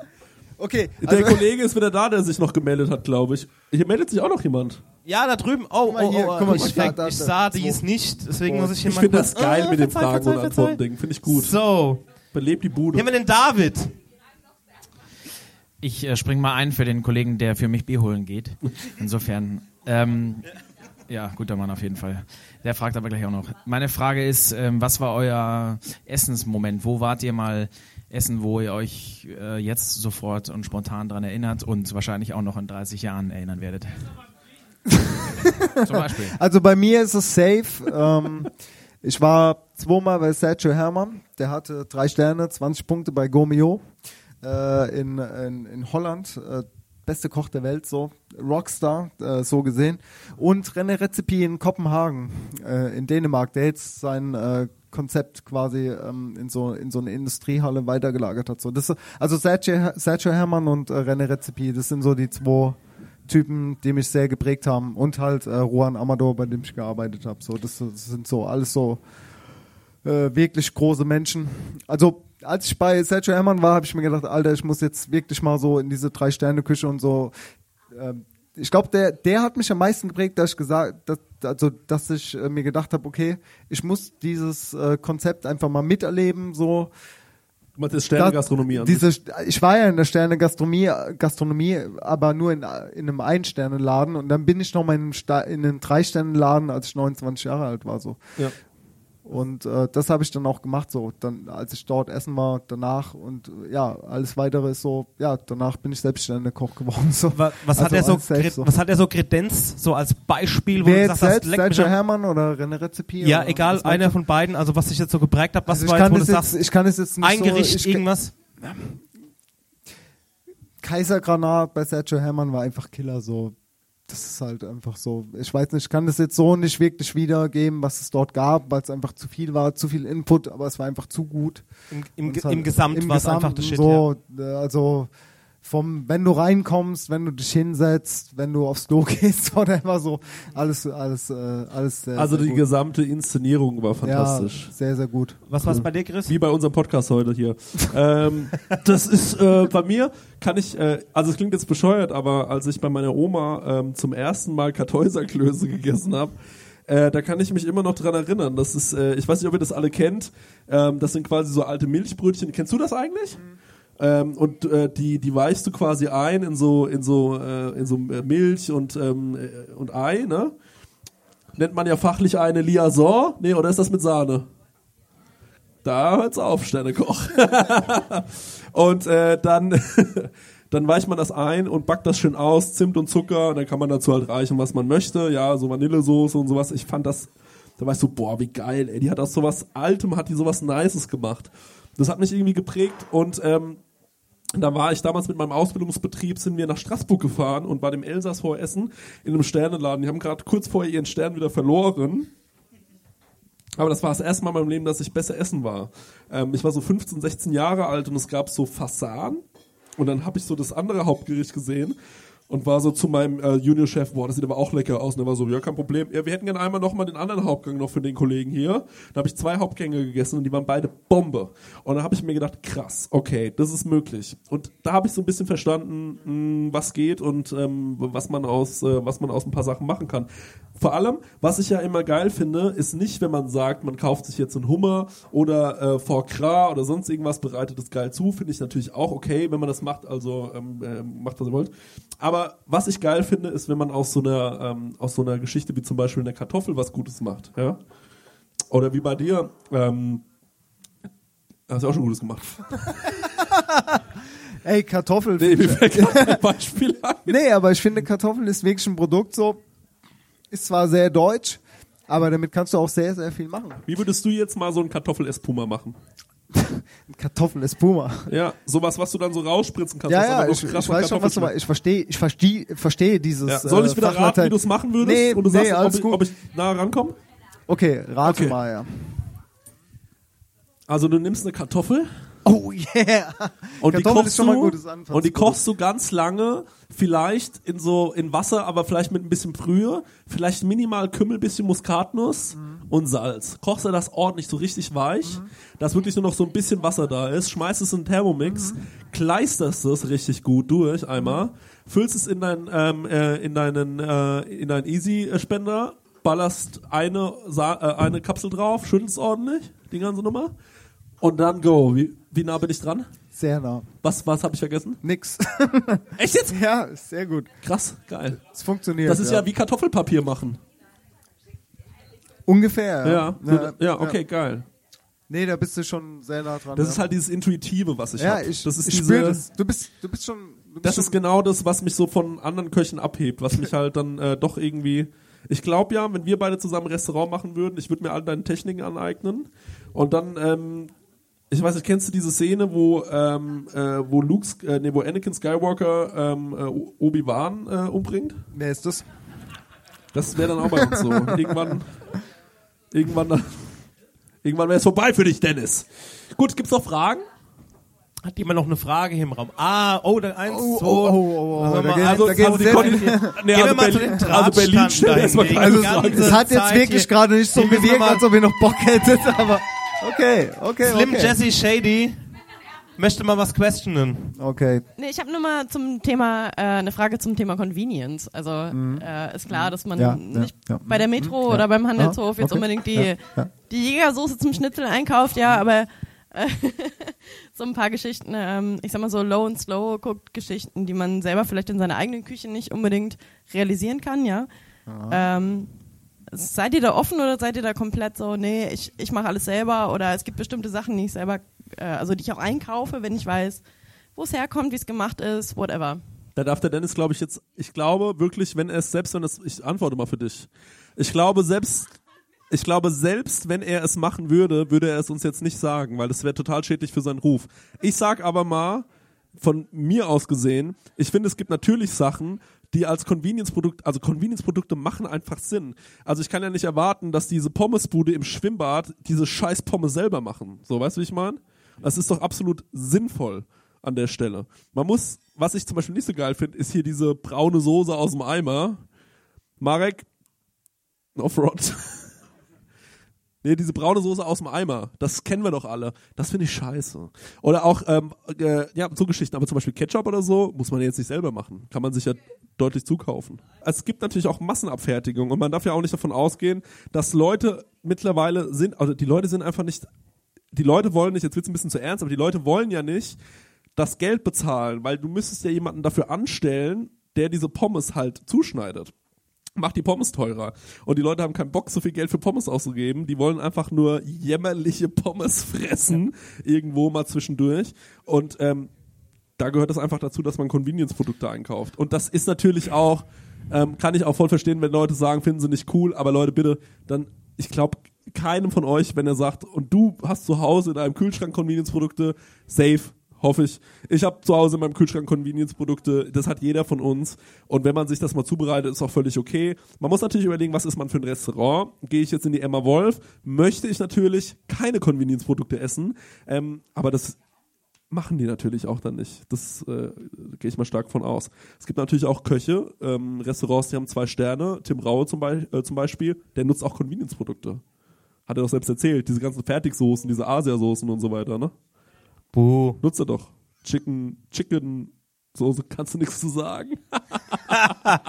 Okay, Der also, Kollege ist wieder da, der sich noch gemeldet hat, glaube ich. Hier meldet sich auch noch jemand. Ja, da drüben. Oh, mal oh, hier, oh, guck mal, ich, da, da, ich sah zwei. dies nicht, deswegen muss ich hier Ich finde das geil Ah, mit den Fragen und verzeih. Antworten-Ding. Finde ich gut. So, Belebt die Bude. hier haben wir den David. Ich äh, spring mal ein für den Kollegen, der für mich Bier holen geht. Insofern, ähm, ja, guter Mann auf jeden Fall. Der fragt aber gleich auch noch. Meine Frage ist, ähm, was war euer Essensmoment? Wo wart ihr mal essen, wo ihr euch äh, jetzt sofort und spontan dran erinnert und wahrscheinlich auch noch in 30 Jahren erinnern werdet? Zum Beispiel. also bei mir ist es safe. ähm, ich war zweimal bei Sergio Hermann. Der hatte drei Sterne, 20 Punkte bei Gomeo äh, in, in, in Holland. Äh, beste Koch der Welt, so Rockstar, äh, so gesehen. Und René Rezepi in Kopenhagen, äh, in Dänemark, der jetzt sein äh, Konzept quasi ähm, in so in so eine Industriehalle weitergelagert hat. So, das, also Sergio, Sergio Hermann und äh, René Rezepi, das sind so die zwei Typen, die mich sehr geprägt haben. Und halt äh, Juan Amador, bei dem ich gearbeitet habe. So, das, das sind so alles so äh, wirklich große Menschen. Also als ich bei Sergio Hermann war, habe ich mir gedacht, Alter, ich muss jetzt wirklich mal so in diese Drei-Sterne-Küche und so. ähm, ich glaube, der, der hat mich am meisten geprägt, dass ich gesagt, dass, also, dass ich äh, mir gedacht habe, okay, ich muss dieses äh, Konzept einfach mal miterleben, so. Du meinst Sterne-Gastronomie an Diese, ich war ja in der Sterne Gastronomie, Gastronomie, aber nur in, in einem Ein-Sterne-Laden und dann bin ich noch mal in in einem Drei-Sterne-Laden, als ich 29 Jahre alt war, so. Ja. Und äh, das habe ich dann auch gemacht, so, dann, als ich dort essen war, danach und äh, ja, alles weitere ist so, ja, danach bin ich selbstständiger Koch geworden. So. Was, was Also hat er so, Kre- so. was hat er so Kredenz, so als Beispiel, wo Wer du hast, selbst, Sergio Hermann oder René Rezepi? Ja, egal, einer von beiden, also was sich jetzt so geprägt hat, was Also ich war jetzt, wo du jetzt, sagst, ich kann es jetzt nicht ein so, Gericht, ich, irgendwas? Kaisergranat bei Sergio Hermann war einfach Killer, so. Das ist halt einfach so. Ich weiß nicht, ich kann das jetzt so nicht wirklich wiedergeben, was es dort gab, weil es einfach zu viel war, zu viel Input, aber es war einfach zu gut. Im, im, hat- im Gesamt war es einfach das Shit, so, äh, also vom, wenn du reinkommst, wenn du dich hinsetzt, wenn du aufs Klo gehst oder immer so, alles, alles, äh, alles sehr, Also sehr die gut. gesamte Inszenierung war fantastisch. Ja, sehr, sehr gut. Was war's bei dir, Chris? Wie bei unserem Podcast heute hier. ähm, das ist äh, bei mir, kann ich, äh, also es klingt jetzt bescheuert, aber als ich bei meiner Oma ähm, zum ersten Mal Kartäuserklöße gegessen habe, äh, da kann ich mich immer noch dran erinnern. Das ist, äh, ich weiß nicht, ob ihr das alle kennt. Ähm, das sind quasi so alte Milchbrötchen. Kennst du das eigentlich? Ähm, und äh, die, die weichst du quasi ein in so, in so, äh, in so äh, Milch und, ähm, äh, und Ei, ne? Nennt man ja fachlich eine Liaison. Nee, oder ist das mit Sahne? Da hört's auf, Sternekoch. und äh, dann, dann weicht man das ein und backt das schön aus, Zimt und Zucker, und dann kann man dazu halt reichen, was man möchte. Ja, so Vanillesoße und sowas. Ich fand das, da ich so, boah, wie geil, ey. Die hat aus sowas Altem, hat die sowas Nices gemacht. Das hat mich irgendwie geprägt und ähm, da war ich damals mit meinem Ausbildungsbetrieb, sind wir nach Straßburg gefahren und bei dem Elsass vor Essen in einem Sternenladen. Die haben gerade kurz vorher ihren Stern wieder verloren. Aber das war das erste Mal in meinem Leben, dass ich besser essen war. Ähm, ich war so 15, 16 Jahre alt und es gab so Fasan. Und dann habe ich so das andere Hauptgericht gesehen. Und war so zu meinem äh, Juniorchef, boah, das sieht aber auch lecker aus. Und er war so, ja, kein Problem. Ja, wir hätten gerne einmal nochmal den anderen Hauptgang noch für den Kollegen hier. Da habe ich zwei Hauptgänge gegessen und die waren beide Bombe. Und da habe ich mir gedacht, krass, okay, das ist möglich. Und da habe ich so ein bisschen verstanden, mh, was geht und ähm, was man aus, äh, was man aus ein paar Sachen machen kann. Vor allem, was ich ja immer geil finde, ist nicht, wenn man sagt, man kauft sich jetzt einen Hummer oder äh, Foie Gras oder sonst irgendwas, bereitet es geil zu, finde ich natürlich auch okay, wenn man das macht, also ähm, äh, macht, was ihr wollt. Aber was ich geil finde, ist, wenn man aus so einer, ähm, aus so einer Geschichte wie zum Beispiel einer Kartoffel was Gutes macht. Ja? Oder wie bei dir, ähm, hast du auch schon Gutes gemacht. Ey, Kartoffel. Nee, mir fällt Beispiel ein. Nee, aber ich finde, Kartoffel ist wirklich ein Produkt so, ist zwar sehr deutsch, aber damit kannst du auch sehr, sehr viel machen. Wie würdest du jetzt mal so einen Kartoffel-Espuma machen? Kartoffel Espuma. Ja, sowas, was du dann so rausspritzen kannst. Ja, ja, ich, ich weiß schon, was du meinst. Ich verstehe, ich verstehe, verstehe dieses. Ja, soll ich äh, wieder raten, Fachlatein. wie du es machen würdest? Nee, Wo du nee, sagst, alles ob, ich, gut. ob ich nah rankomme? Okay, rate Okay. mal, ja. Also du nimmst eine Kartoffel. Oh yeah. Und die kochst du, und die kochst du ganz lange, vielleicht in so in Wasser, aber vielleicht mit ein bisschen Brühe, vielleicht minimal Kümmel, bisschen Muskatnuss Mhm. und Salz. Kochst du das ordentlich so richtig weich, dass wirklich nur noch so ein bisschen Wasser da ist, schmeißt es in den Thermomix, Mhm. kleisterst es richtig gut durch einmal, füllst es in dein ähm, äh, in deinen äh, in deinen Easy Spender, ballerst eine Sa äh, eine Kapsel drauf, schüttelst ordentlich die ganze Nummer und dann go. Wie, wie nah bin ich dran? Sehr nah. Was, was habe ich vergessen? Nix. Echt jetzt? Ja, ist sehr gut. Krass, geil. Es funktioniert. Das ist ja, wie Kartoffelpapier machen. Ungefähr. Ja, Ja, ja, okay, geil. Nee, da bist du schon sehr nah dran. Das ja. ist halt dieses Intuitive, was ich ja, habe. ich, Das ist ich diese, das. Du bist, du bist schon. Du bist Das schon ist genau das, was mich so von anderen Köchen abhebt, was mich halt dann äh, doch irgendwie. Ich glaube ja, wenn wir beide zusammen ein Restaurant machen würden, ich würde mir all deine Techniken aneignen und dann, ähm, ich weiß nicht, kennst du diese Szene, wo ähm, äh, wo Luke, äh, nee, wo Anakin Skywalker ähm, äh, Obi Wan äh, umbringt? Wer ist das? Das wäre dann auch bei uns so. Irgendwann, irgendwann, dann- irgendwann wäre es vorbei für dich, Dennis. Gut, gibt's noch Fragen? Hat jemand noch eine Frage hier im Raum? Ah, oh, da eins, Oh, zwei. oh, oh, oh, Also da also, da also viel. Nee, also Berlin- also Berlin stellt erstmal keine ganze Frage. Es hat jetzt Zeit wirklich gerade nicht so gewirkt, mal- als ob ihr noch Bock hättet, aber okay, okay, Slim okay. Jesse Shady möchte mal was questionen. Okay. Nee, ich habe nur mal zum Thema, äh, eine Frage zum Thema Convenience. Also äh, ist klar, dass man Ja, nicht ja, ja. bei der Metro Mhm, oder ja. beim Handelshof Ah, jetzt okay. unbedingt die, Ja, ja. die Jägersoße zum Schnitzel einkauft, ja, aber äh, so ein paar Geschichten, ähm, ich sag mal so Low and Slow Cooked Geschichten, die man selber vielleicht in seiner eigenen Küche nicht unbedingt realisieren kann, ja. Ähm, seid ihr da offen oder seid ihr da komplett so, nee, ich, ich mache alles selber oder es gibt bestimmte Sachen, die ich selber, äh, also die ich auch einkaufe, wenn ich weiß, wo es herkommt, wie es gemacht ist, whatever. Da darf der Dennis, glaube ich, jetzt, ich glaube wirklich, wenn er es selbst, wenn es, ich antworte mal für dich. Ich glaube selbst, ich glaube selbst, wenn er es machen würde, würde er es uns jetzt nicht sagen, weil das wäre total schädlich für seinen Ruf. Ich sag aber mal, von mir aus gesehen, ich finde, es gibt natürlich Sachen, die als Convenience-Produkt, also Convenience-Produkte machen einfach Sinn. Also ich kann ja nicht erwarten, dass diese Pommesbude im Schwimmbad diese scheiß Pommes selber machen. So, weißt du, wie ich meine? Das ist doch absolut sinnvoll an der Stelle. Man muss, was ich zum Beispiel nicht so geil finde, ist hier diese braune Soße aus dem Eimer. Marek, Offroad. Nee, diese braune Soße aus dem Eimer, das kennen wir doch alle. Das finde ich scheiße. Oder auch, ähm, äh, ja, so Geschichten, aber zum Beispiel Ketchup oder so, muss man jetzt nicht selber machen. Kann man sich ja deutlich zukaufen. Es gibt natürlich auch Massenabfertigung und man darf ja auch nicht davon ausgehen, dass Leute mittlerweile sind, also die Leute sind einfach nicht, die Leute wollen nicht, jetzt wird's ein bisschen zu ernst, aber die Leute wollen ja nicht das Geld bezahlen, weil du müsstest ja jemanden dafür anstellen, der diese Pommes halt zuschneidet macht die Pommes teurer. Und die Leute haben keinen Bock, so viel Geld für Pommes auszugeben. Die wollen einfach nur jämmerliche Pommes fressen, irgendwo mal zwischendurch. Und ähm, da gehört es einfach dazu, dass man Convenience-Produkte einkauft. Und das ist natürlich auch, ähm, kann ich auch voll verstehen, wenn Leute sagen, finden sie nicht cool, aber Leute, bitte, dann, ich glaube, keinem von euch, wenn er sagt, und du hast zu Hause in einem Kühlschrank Convenience-Produkte, safe, hoffe ich. Ich habe zu Hause in meinem Kühlschrank Convenience-Produkte, das hat jeder von uns. Und wenn man sich das mal zubereitet, ist auch völlig okay. Man muss natürlich überlegen, was ist man für ein Restaurant? Gehe ich jetzt in die Emma Wolf, möchte ich natürlich keine Convenience-Produkte essen. Ähm, aber das machen die natürlich auch dann nicht. Das äh, gehe ich mal stark von aus. Es gibt natürlich auch Köche, ähm, Restaurants, die haben zwei Sterne. Tim Raue zum, Be äh, zum Beispiel, der nutzt auch Convenience-Produkte. Hat er doch selbst erzählt. Diese ganzen Fertigsoßen, diese Asiasoßen und so weiter, ne? Buh. Nutzt er doch. Chicken, Chicken, Soße, kannst du nichts zu sagen.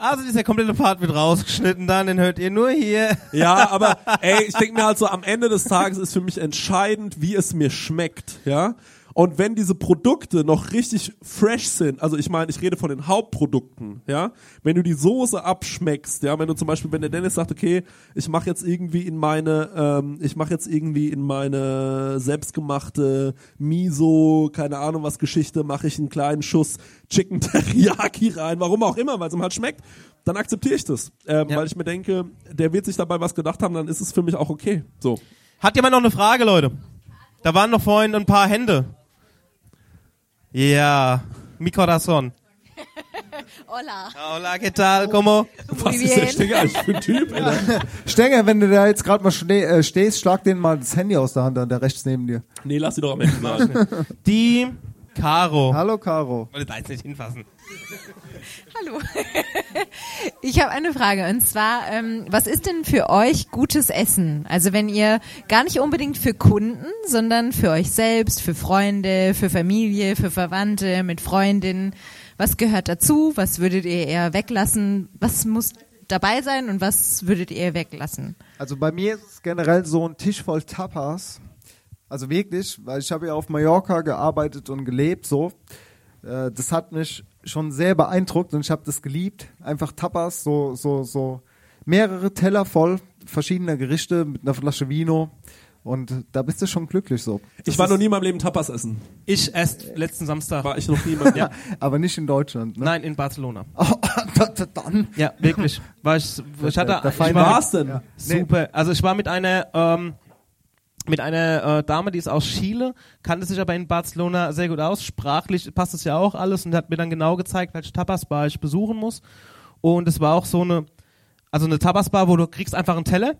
Also dieser komplette Part wird rausgeschnitten dann, den hört ihr nur hier. Ja, aber ey, ich denke mir halt so, am Ende des Tages ist für mich entscheidend, wie es mir schmeckt, ja. Und wenn diese Produkte noch richtig fresh sind, also ich meine, ich rede von den Hauptprodukten, ja, wenn du die Soße abschmeckst, ja, wenn du zum Beispiel, wenn der Dennis sagt, okay, ich mache jetzt irgendwie in meine, ähm, ich mache jetzt irgendwie in meine selbstgemachte Miso, keine Ahnung was Geschichte, mache ich einen kleinen Schuss Chicken Teriyaki rein, warum auch immer, weil es ihm halt schmeckt, dann akzeptiere ich das, ähm, weil ich mir denke, der wird sich dabei was gedacht haben, dann ist es für mich auch okay. So. Hat jemand noch eine Frage, Leute? Da waren noch vorhin ein paar Hände. Ja, mi corazón. Hola. Hola, ¿qué tal? ¿Cómo? Was ist der Stenger eigentlich für ein Typ, Alter? Stenger, wenn du da jetzt gerade mal äh, stehst, schlag den mal das Handy aus der Hand an, der rechts neben dir. Nee, lass sie doch am Ende sagen. Die Caro. Hallo, Caro. Wollte da jetzt nicht hinfassen. Hallo. Ich habe eine Frage und zwar, ähm, was ist denn für euch gutes Essen? Also wenn ihr gar nicht unbedingt für Kunden, sondern für euch selbst, für Freunde, für Familie, für Verwandte, mit Freundinnen, was gehört dazu? Was würdet ihr eher weglassen? Was muss dabei sein und was würdet ihr weglassen? Also bei mir ist es generell so ein Tisch voll Tapas. Also wirklich, weil ich habe ja auf Mallorca gearbeitet und gelebt so. Äh, das hat mich schon sehr beeindruckt und ich habe das geliebt. Einfach Tapas, so, so, so mehrere Teller voll verschiedener Gerichte mit einer Flasche Vino. Und da bist du schon glücklich so. Das Ich war noch nie in meinem Leben Tapas essen. Ich erst letzten Samstag. War ich noch nie in meinem ja. Aber nicht in Deutschland. Ne? Nein, in Barcelona. Dann. Ja, wirklich. War ich, ich hatte, Der- der ich war denn? Ja. Super. Also ich war mit einer, ähm, mit einer äh, Dame, die ist aus Chile, kannte sich aber in Barcelona sehr gut aus. Sprachlich passt es ja auch alles und hat mir dann genau gezeigt, welche Tapas-Bar ich besuchen muss. Und es war auch so eine, also eine Tapas-Bar, wo du kriegst einfach einen Teller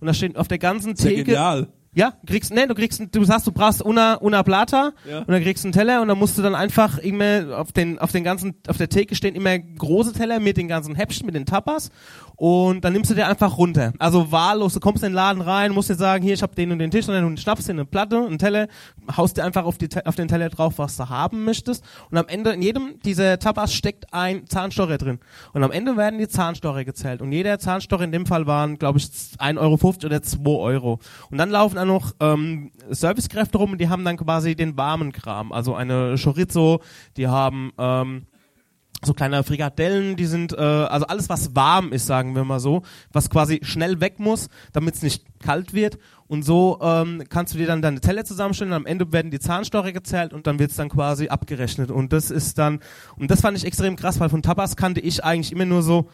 und da steht auf der ganzen Sehr Theke. genial. Ja, du kriegst, nee, du kriegst, du sagst, du brauchst una, una plata Ja. und dann kriegst du einen Teller und dann musst du dann einfach immer auf den, auf den ganzen, auf der Theke stehen immer große Teller mit den ganzen Häppchen, mit den Tapas und dann nimmst du dir einfach runter. Also wahllos, du kommst in den Laden rein, musst dir sagen, hier, ich hab den und den Tisch, sondern du schnappst dir eine Platte, einen Teller, haust dir einfach auf, die, auf den Teller drauf, was du haben möchtest und am Ende, in jedem dieser Tapas steckt ein Zahnstocher drin und am Ende werden die Zahnstocher gezählt und jeder Zahnstocher in dem Fall waren, glaube ich, 1,50 Euro oder 2 Euro und dann laufen dann noch ähm, Servicekräfte rum und die haben dann quasi den warmen Kram, also eine Chorizo, die haben ähm, so kleine Frikadellen, die sind, äh, also alles, was warm ist, sagen wir mal so, was quasi schnell weg muss, damit es nicht kalt wird. Und so ähm, kannst du dir dann deine Teller zusammenstellen am Ende werden die Zahnstocher gezählt und dann wird's dann quasi abgerechnet. Und das ist dann, und das fand ich extrem krass, weil von Tapas kannte ich eigentlich immer nur so,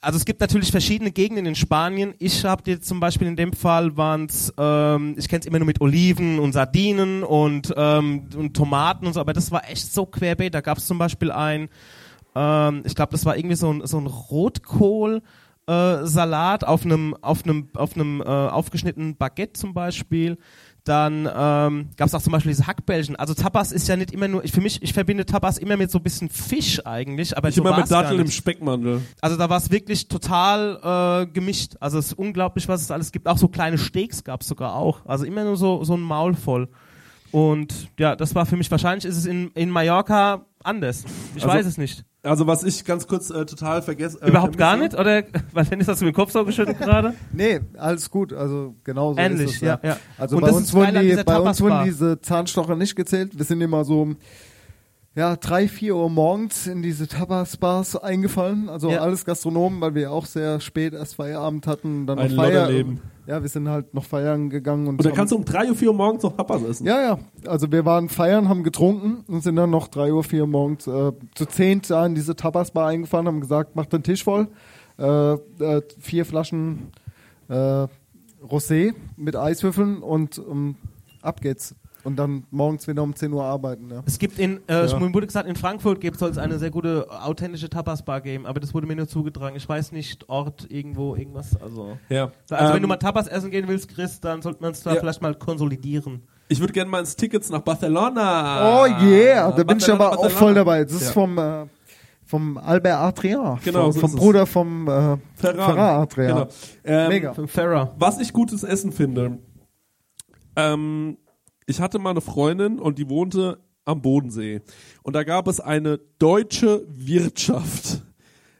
also es gibt natürlich verschiedene Gegenden in Spanien. Ich habe jetzt zum Beispiel in dem Fall waren's, ähm, ich kenne es immer nur mit Oliven und Sardinen und, ähm, und Tomaten und so, aber das war echt so querbeet. Da gab's zum Beispiel ein, ähm, ich glaube, das war irgendwie so ein, so ein Rotkohl. Äh, Salat auf einem auf einem auf einem äh, aufgeschnittenen Baguette zum Beispiel. Dann ähm, gab es auch zum Beispiel diese Hackbällchen. Also Tapas ist ja nicht immer nur, ich, für mich, ich verbinde Tapas immer mit so ein bisschen Fisch eigentlich, aber Ich so immer mit Datteln im. Speckmantel. Also da war es wirklich total äh, gemischt. Also es ist unglaublich, was es alles gibt. Auch so kleine Steaks gab es sogar auch. Also immer nur so, so ein Maul voll. Und ja, das war für mich, wahrscheinlich ist es in, in Mallorca anders. Ich Also- weiß es nicht. Also was ich ganz kurz äh, total vergesse. Äh, Überhaupt gar nicht? Oder weil Dennis hast du mit dem Kopf so geschüttelt gerade? Nee, alles gut. Also genau so Ähnlich, ist es. ja, ja. Also Und bei uns, wurden die, bei uns wurden diese Zahnstocher nicht gezählt. Wir sind immer so ja, drei, vier Uhr morgens in diese Tapas-Bars eingefallen. Also Ja. alles Gastronomen, weil wir auch sehr spät erst Feierabend hatten. Dann Ein noch Feier Lodderleben. Ja, wir sind halt noch feiern gegangen. Und, Und dann haben- kannst du um drei Uhr, vier Uhr morgens noch Tapas essen. ja, ja. Also wir waren feiern, haben getrunken und sind dann noch drei Uhr, vier Uhr morgens äh, zu zehnt da in diese Tapas-Bar eingefahren, haben gesagt, macht den Tisch voll. Äh, äh, vier Flaschen äh, Rosé mit Eiswürfeln und ähm, ab geht's. Und dann morgens wieder um 10 Uhr arbeiten. Ja. Es gibt in, äh, Ja. mir wurde gesagt, in Frankfurt gibt soll es eine sehr gute authentische Tapas-Bar geben, aber das wurde mir nur zugetragen. Ich weiß nicht, Ort, irgendwo, irgendwas. Also, Ja. also wenn Ähm, du mal Tapas essen gehen willst, Chris, dann sollte man es da Ja. vielleicht mal konsolidieren. Ich würde gerne mal ins Tickets nach Barcelona. Oh yeah, da bin ich Barcelona, aber auch Barcelona. voll dabei. Das ist vom, äh, vom Albert Adria. Genau, vom, so vom ist es. Bruder vom äh, Ferran. Ferran Adria. Genau. Ähm, Mega. Farah. Was ich gutes Essen finde. Ähm, ich hatte mal eine Freundin und die wohnte am Bodensee. Und da gab es eine deutsche Wirtschaft.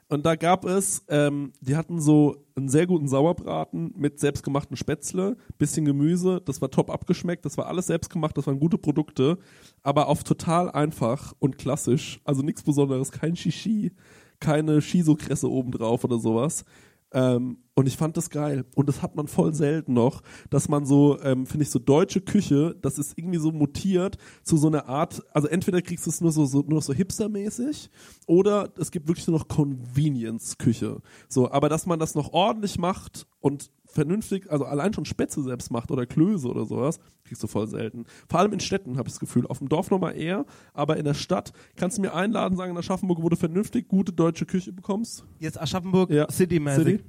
Und da gab es, ähm, die hatten so einen sehr guten Sauerbraten mit selbstgemachten Spätzle, bisschen Gemüse, das war top abgeschmeckt, das war alles selbstgemacht, das waren gute Produkte, aber auf total einfach und klassisch, also nichts Besonderes, kein Shishi, keine Shiso-Kresse obendrauf oder sowas. Ähm, und ich fand das geil. Und das hat man voll selten noch, dass man so, ähm, finde ich, so deutsche Küche, das ist irgendwie so mutiert zu so einer Art, also entweder kriegst du es nur so, so nur noch so hipstermäßig oder es gibt wirklich nur noch Convenience-Küche. So, aber dass man das noch ordentlich macht und vernünftig, also allein schon Spätzle selbst macht oder Klöße oder sowas, kriegst du voll selten. Vor allem in Städten habe ich das Gefühl. Auf dem Dorf nochmal eher, aber in der Stadt kannst du mir einladen, sagen in Aschaffenburg, wo du vernünftig gute deutsche Küche bekommst. Jetzt Aschaffenburg Ja. City-mäßig. City?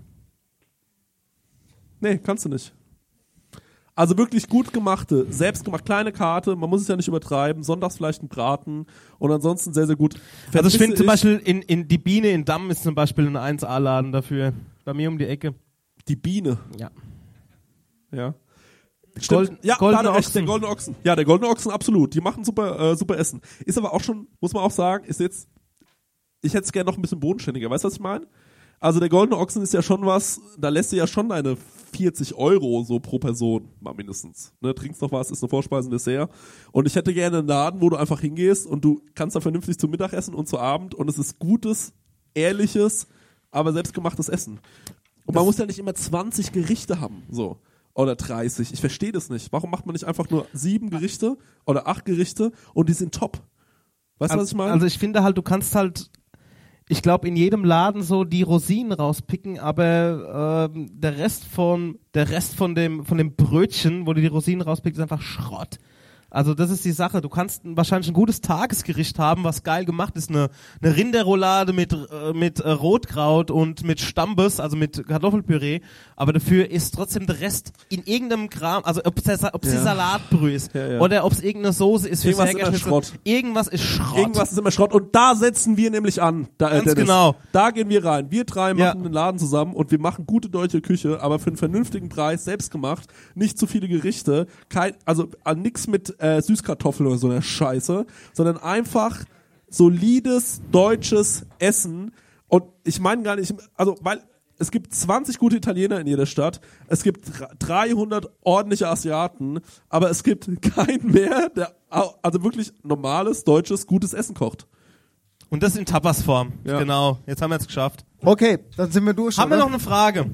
Nee, kannst du nicht. Also wirklich gut gemachte, selbstgemacht, kleine Karte, man muss es ja nicht übertreiben, sonntags vielleicht ein Braten und ansonsten sehr, sehr gut. Also ich finde zum Beispiel in, in die Biene in Damm ist zum Beispiel ein 1A-Laden dafür. Bei mir um die Ecke. Die Biene. Ja. Ja. Golden- ja, Goldene da Ochsen. Der goldene Ochsen. Ja, der goldene Ochsen, absolut. Die machen super, äh, super Essen. Ist aber auch schon, muss man auch sagen, ist jetzt, ich hätte es gerne noch ein bisschen bodenständiger. Weißt du, was ich meine? Also der goldene Ochsen ist ja schon was, da lässt du ja schon deine 40 Euro so pro Person, mal mindestens. Ne, trinkst noch was, ist eine Vorspeise, ein Dessert. Und ich hätte gerne einen Laden, wo du einfach hingehst und du kannst da vernünftig zum Mittagessen und zu Abend und es ist gutes, ehrliches, aber selbstgemachtes Essen. Und man muss ja nicht immer 20 Gerichte haben, so. Oder 30. Ich verstehe das nicht. Warum macht man nicht einfach nur sieben Gerichte oder acht Gerichte und die sind top? Weißt du, was ich meine? Also ich finde halt, du kannst halt, ich glaube, in jedem Laden so die Rosinen rauspicken, aber ähm, der Rest von der Rest von dem von dem Brötchen, wo du die Rosinen rauspickst, ist einfach Schrott. Also das ist die Sache. Du kannst ein, wahrscheinlich ein gutes Tagesgericht haben, was geil gemacht ist. Eine, eine Rinderroulade mit, äh, mit äh, Rotkraut und mit Stambes, also mit Kartoffelpüree. Aber dafür ist trotzdem der Rest in irgendeinem Kram, also ob es Ja. Salatbrühe ist Ja, ja. oder ob es irgendeine Soße ist Irgendwas ist immer. Schrott. Irgendwas ist Schrott. Irgendwas ist immer Schrott. Und da setzen wir nämlich an. Da, äh, Ganz Dennis. genau. Da gehen wir rein. Wir drei machen den Laden zusammen und wir machen gute deutsche Küche, aber für einen vernünftigen Preis, selbst gemacht. Nicht zu viele Gerichte. Kein, also nix mit äh, Süßkartoffeln oder so einer Scheiße, sondern einfach solides deutsches Essen. Und ich meine gar nicht, also weil es gibt 20 gute Italiener in jeder Stadt, es gibt dr- 300 ordentliche Asiaten, aber es gibt keinen mehr, der also wirklich normales, deutsches, gutes Essen kocht. Und das in Tapas-Form. Ja. Genau. Jetzt haben wir es geschafft. Okay, dann sind wir durch. Haben wir oder? noch eine Frage?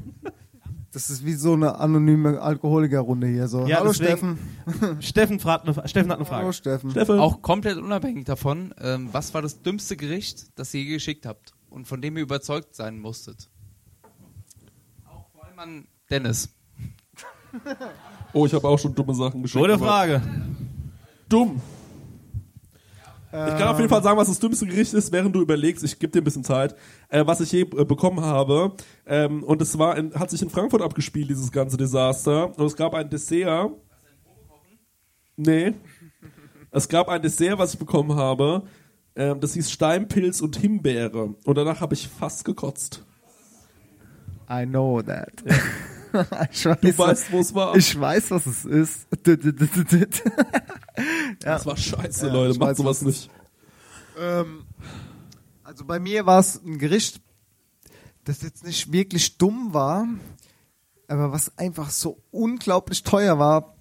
Das ist wie so eine anonyme Alkoholikerrunde hier. So. Ja, Hallo deswegen- Steffen. Steffen, fragt eine, Steffen hat eine Frage. Hallo Steffen. Steffen. Auch komplett unabhängig davon, ähm, was war das dümmste Gericht, das ihr je geschickt habt und von dem ihr überzeugt sein musstet? Auch vor allem an Dennis. Oh, ich habe auch schon dumme Sachen geschickt. Gute Frage. Dumm. Ich kann auf jeden Fall sagen, was das dümmste Gericht ist, während du überlegst. Ich gebe dir ein bisschen Zeit, äh, was ich je äh, bekommen habe. Ähm, und es war in, hat sich in Frankfurt abgespielt, dieses ganze Desaster. Und es gab ein Dessert. Nee. Es gab ein Dessert, was ich bekommen habe. Ähm, das hieß Steinpilz und Himbeere. Und danach habe ich fast gekotzt. I know that. ich weiß, Du weißt, wo es war. Ich weiß, was es ist. Das war scheiße, Ja, Leute. Macht weiß, sowas was nicht. Ähm, also bei mir war es ein Gericht, das jetzt nicht wirklich dumm war, aber was einfach so unglaublich teuer war,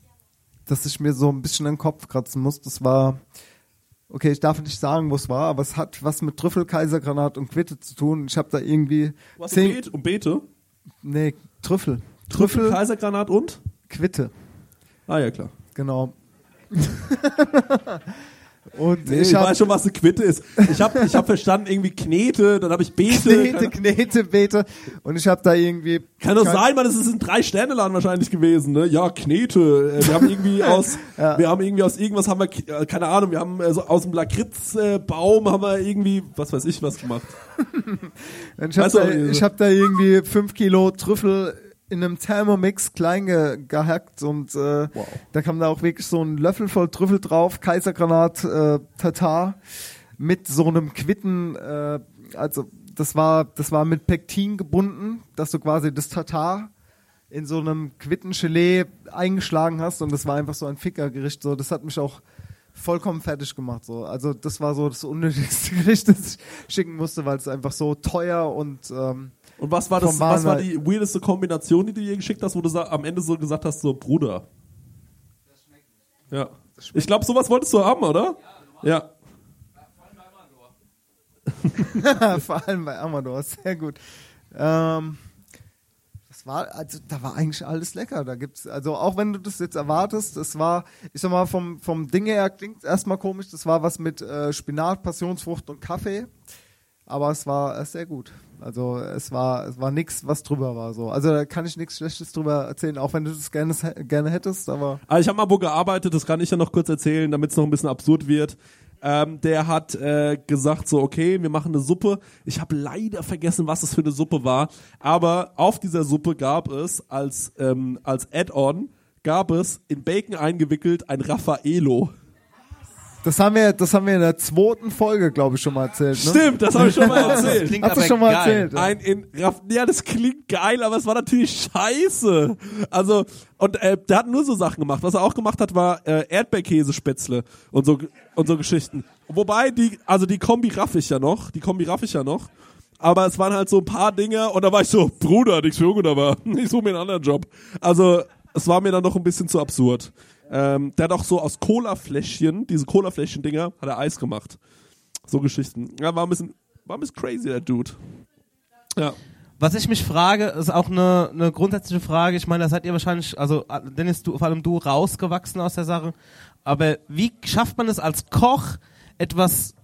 dass ich mir so ein bisschen den Kopf kratzen muss. Das war, okay, ich darf nicht sagen, wo es war, aber es hat was mit Trüffel, Kaisergranat und Quitte zu tun. Ich habe da irgendwie Was, zehn, um? Um Beete? nee, Trüffel, Trüffel, Kaisergranat und? Quitte, Ah ja, klar. genau. und Nee, ich ich weiß schon, was eine Quitte ist. Ich habe ich hab verstanden, irgendwie Knete, dann habe ich Beete. Knete, Knete, Beete und ich habe da irgendwie Kann doch sein, man, es ist ein Drei-Sterne-Laden wahrscheinlich gewesen, ne? Ja, Knete. Äh, Wir haben irgendwie aus, Ja. wir haben irgendwie aus irgendwas haben wir, äh, keine Ahnung, wir haben äh, so aus dem Lakritzbaum haben wir irgendwie, was weiß ich, was gemacht. Ich habe da, also- ich hab da irgendwie fünf Kilo Trüffel in einem Thermomix klein ge gehackt und äh, da kam da auch wirklich so ein Löffel voll Trüffel drauf, Kaisergranat, äh, Tatar mit so einem Quitten, äh, also das war das war mit Pektin gebunden, dass du quasi das Tatar in so einem Quittengelee eingeschlagen hast und das war einfach so ein Fickergericht. So, das hat mich auch vollkommen fertig gemacht. So, also das war so das unnötigste Gericht, das ich schicken musste, weil es einfach so teuer und ähm, Und was war das, was war die weirdeste Kombination, die du ihr geschickt hast, wo du am Ende so gesagt hast, so Bruder? Ja. Ich glaube, sowas wolltest du haben, oder? Ja. Vor allem bei Amador, sehr gut. Ähm, das war, also da war eigentlich alles lecker. Da gibt's, also auch wenn du das jetzt erwartest, das war, ich sag mal, vom, vom Ding her klingt erstmal komisch, das war was mit äh, Spinat, Passionsfrucht und Kaffee. Aber es war äh, sehr gut. Also es war, es war nichts, was drüber war so. Also da kann ich nichts Schlechtes drüber erzählen, auch wenn du das gerne, gerne hättest, aber. Also ich habe mal wo gearbeitet, das kann ich ja noch kurz erzählen, damit es noch ein bisschen absurd wird. Ähm, der hat äh, gesagt so, okay, wir machen eine Suppe. Ich habe leider vergessen, was das für eine Suppe war. Aber auf dieser Suppe gab es als, ähm, als Add-on, gab es in Bacon eingewickelt ein Raffaello. Das haben wir, das haben wir in der zweiten Folge, glaube ich, schon mal erzählt. Ne? Stimmt, das habe ich schon mal erzählt. Hast du schon mal erzählt? ja. Ein in Raff ja, das klingt geil, aber es war natürlich scheiße. Also und äh, der hat nur so Sachen gemacht. Was er auch gemacht hat, war äh, Erdbeerkäsespätzle und so und so Geschichten. Wobei die, also die Kombi raff ich ja noch, die Kombi raff ich ja noch. Aber es waren halt so ein paar Dinge und da war ich so, Bruder, nichts für Junge, aber ich suche mir einen anderen Job. Also es war mir dann noch ein bisschen zu absurd. Ähm, der hat auch so aus Cola-Fläschchen, diese Cola-Fläschchen-Dinger, hat er Eis gemacht. So Geschichten. Ja, war ein bisschen, war ein bisschen crazy, der Dude. Ja. Was ich mich frage, ist auch eine, eine grundsätzliche Frage. Ich meine, da seid ihr wahrscheinlich, also Dennis, du, vor allem du, rausgewachsen aus der Sache. Aber wie schafft man es als Koch, etwas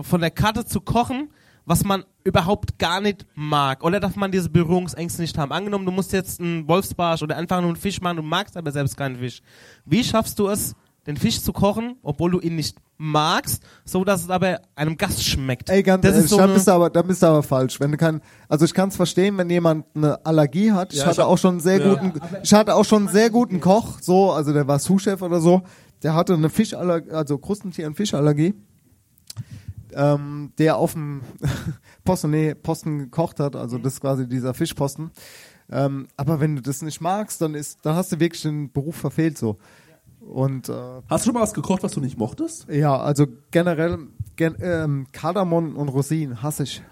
von der Karte zu kochen, was man überhaupt gar nicht mag? Oder darf man diese Berührungsängste nicht haben? Angenommen, du musst jetzt einen Wolfsbarsch oder einfach nur einen Fisch machen, du magst aber selbst keinen Fisch. Wie schaffst du es, den Fisch zu kochen, obwohl du ihn nicht magst, so dass es aber einem Gast schmeckt? Ey, ganz das ehrlich, ist so da bist du aber, da bist du aber falsch. Wenn du kann, also ich kann es verstehen, wenn jemand eine Allergie hat. Ich Ja, ich hatte hab- auch schon einen sehr Ja. guten, ich hatte auch schon einen sehr guten Koch, so, also der war Sous-Chef oder so. Der hatte eine Fischallergie, also Krustentier- und Fischallergie. Ähm, der auf dem Posten, nee, Posten gekocht hat, also das ist quasi dieser Fischposten. Ähm, aber wenn du das nicht magst, dann ist, dann hast du wirklich den Beruf verfehlt so. Und äh, Hast du schon mal was gekocht, was du nicht mochtest? ja, also generell gen, ähm, Kardamom und Rosinen hasse ich.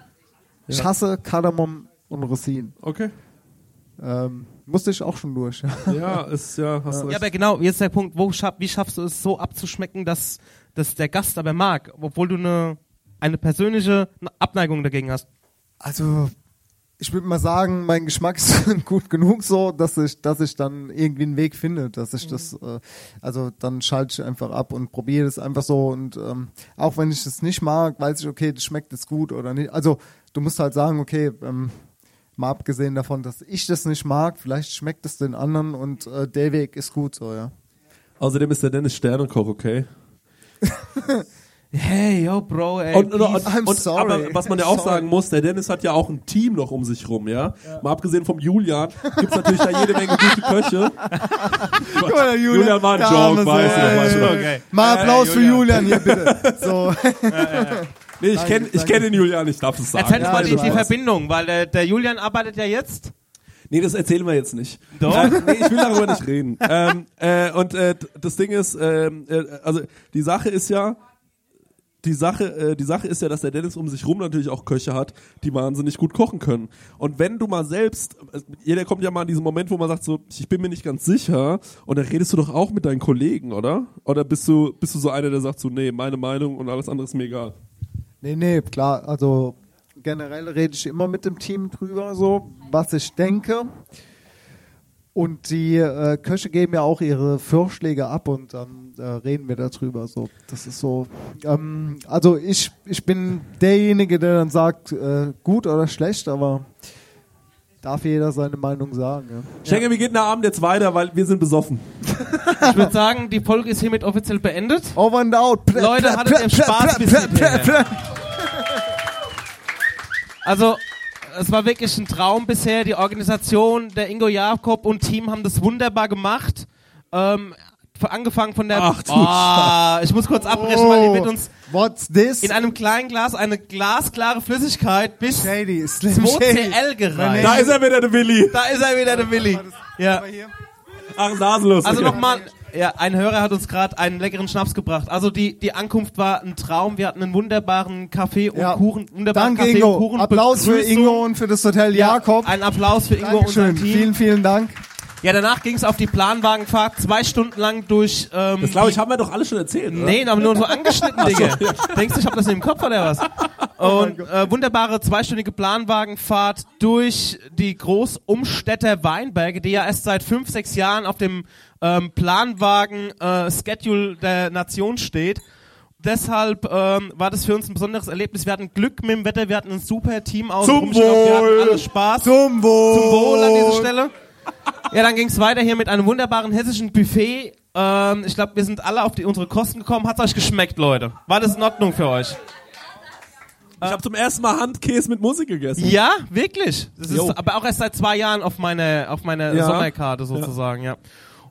Ich Ja. hasse Kardamom und Rosinen. Okay. Ähm, musste ich auch schon durch. Ja, ist ja, hast du Ja, recht. aber genau, jetzt der Punkt, wo schaff, wie schaffst du es so abzuschmecken, dass, dass der Gast aber mag, obwohl du eine, eine persönliche Abneigung dagegen hast? Also, ich würde mal sagen, mein Geschmack ist gut genug so, dass ich, dass ich dann irgendwie einen Weg finde, dass ich das, äh, also dann schalte ich einfach ab und probiere das einfach so und ähm, auch wenn ich das nicht mag, weiß ich, okay, das schmeckt jetzt gut oder nicht. Also du musst halt sagen, okay, ähm, mal abgesehen davon, dass ich das nicht mag, vielleicht schmeckt es den anderen und äh, der Weg ist gut so, ja. Außerdem ist der Dennis Sternekoch, okay? Hey, yo, Bro, ey. Und, und, und, I'm und sorry. aber was man ja auch Sorry. sagen muss, der Dennis hat ja auch ein Team noch um sich rum, ja. Mal abgesehen vom Julian, gibt's natürlich da jede Menge gute Köche. Guck mal, der Julian war ein Joke, du. ey. Okay. Mal Äh, Applaus für Julian. Julian hier, bitte. So. Nee, ich kenne ich kenn den Julian, ich darf es sagen. Erzähl uns Ja, mal die, ich die weiß. Verbindung, weil der, der Julian arbeitet ja jetzt. Nee, das erzählen wir jetzt nicht. Doch. Äh, nee, ich will darüber nicht reden. ähm, äh, und äh, das Ding ist, ähm, äh, also die Sache ist ja, die Sache, äh, die Sache ist ja, dass der Dennis um sich rum natürlich auch Köche hat, die wahnsinnig gut kochen können. Und wenn du mal selbst, äh, jeder kommt ja mal an diesen Moment, wo man sagt so, ich bin mir nicht ganz sicher, und dann redest du doch auch mit deinen Kollegen, oder? Oder bist du, bist du so einer, der sagt so, nee, meine Meinung und alles andere ist mir egal. Nee, nee, klar, also generell rede ich immer mit dem Team drüber, so, was ich denke. Und die äh, Köche geben ja auch ihre Vorschläge ab und dann äh, reden wir darüber. So, das ist so. Ähm, also ich, ich bin derjenige, der dann sagt, äh, gut oder schlecht, aber darf jeder seine Meinung sagen. Ja. Schenke, wie geht der Abend jetzt weiter, weil wir sind besoffen. Ich würde sagen, die Folge ist hiermit offiziell beendet. Over and out. Plä, Leute, hattet ihr Spaß plä, bis plä, plä, hierher? plä. Also, es war wirklich ein Traum bisher. Die Organisation, der Ingo Jakob und Team haben das wunderbar gemacht. Ähm, angefangen von der. Ach du oh, ich muss kurz abbrechen, weil ihr mit uns What's this? in einem kleinen Glas eine glasklare Flüssigkeit bis Shady, Slim 2CL gereicht. Da ist er wieder, der Willi. Da ist er wieder, der Willi. Ja. Ach, nasenlos. Also nochmal, ja, ein Hörer hat uns gerade einen leckeren Schnaps gebracht. Also die, die Ankunft war ein Traum. Wir hatten einen wunderbaren Kaffee und Ja. Kuchen, wunderbaren Danke, Kaffee Ingo. und Kuchen. Applaus für Begrüßung. Ingo und für das Hotel Ja, Jakob. Ein Applaus für Ingo und sein Dankeschön. Team. Vielen, vielen Dank. Ja, danach ging es auf die Planwagenfahrt zwei Stunden lang durch. Ähm, Das glaube ich, haben wir doch alle schon erzählt, oder? Nee, aber nur so angeschnitten, Digga. Denkst du, ich hab das im Kopf oder was? Oh Und äh, wunderbare zweistündige Planwagenfahrt durch die Großumstädter Weinberge, die ja erst seit fünf, sechs Jahren auf dem ähm, Planwagen-Schedule der Nation steht. Deshalb ähm, war das für uns ein besonderes Erlebnis. Wir hatten Glück mit dem Wetter, wir hatten ein super Team aus Zum Rumstehen, wir hatten Wohl. alle Spaß. Zum Wohl. Zum Wohl an dieser Stelle. Ja, dann ging's weiter hier mit einem wunderbaren hessischen Buffet. Ähm, ich glaube, wir sind alle auf die, unsere Kosten gekommen. Hat's euch geschmeckt, Leute? War das in Ordnung für euch? Ich habe zum ersten Mal Handkäse mit Musik gegessen. Ja, wirklich. Das ist aber auch erst seit zwei Jahren auf meine auf meine Ja. Sommerkarte sozusagen, ja.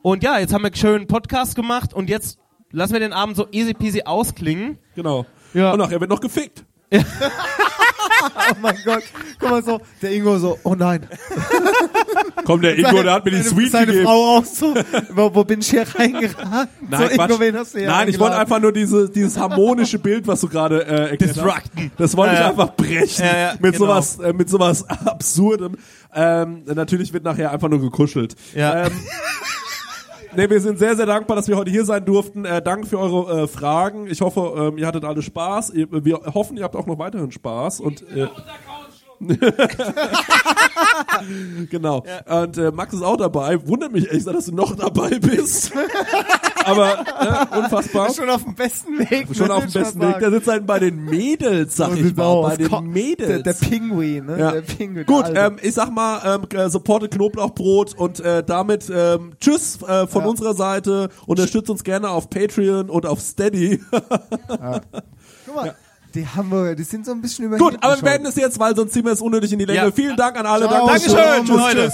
Und ja, jetzt haben wir einen schönen Podcast gemacht und jetzt lassen wir den Abend so easy peasy ausklingen. Genau. Ja. Und nachher wird noch gefickt. Oh mein Gott. Guck mal so, der Ingo so, oh nein. Komm, der Ingo, der hat mir die Seine- Suite Seine gegeben. Frau auch so, wo, wo bin ich hier reingeraten? Nein, so. Ingo, wen hast du hier Nein ich wollte einfach nur diese, dieses harmonische Bild, was du gerade äh, erklärt hast. Das wollte Ja, ich einfach brechen. Ja, mit genau. sowas, äh, mit sowas absurdem. Ähm, natürlich wird nachher einfach nur gekuschelt. Ja. Ähm, Nee, wir sind sehr, sehr dankbar, dass wir heute hier sein durften. Äh, danke für eure äh, Fragen. Ich hoffe, ähm, ihr hattet alle Spaß. Ihr, wir hoffen, ihr habt auch noch weiterhin Spaß. Und, äh, genau. Und äh, Max ist auch dabei. Wundert mich echt, dass du noch dabei bist. Aber äh, unfassbar. Schon auf dem besten Weg. Schon ne, auf dem besten Weg. Der sagen. sitzt halt bei den Mädels, sag ich mal. Bei den Ko- Mädels. Der, der Pinguin, ne? Ja. Der Pinguin. Gut, der ähm, ich sag mal, ähm, äh, supportet Knoblauchbrot und äh, damit ähm, tschüss äh, von Ja. unserer Seite. Unterstützt uns gerne auf Patreon und auf Steady. Guck mal, die Hamburger, die sind so ein bisschen über. Gut, aber wir werden es jetzt, weil sonst ziehen wir es unnötig in die Länge. Ja. Vielen Dank an alle. Ciao, Dankeschön. ciao, Tschüss, tschüss.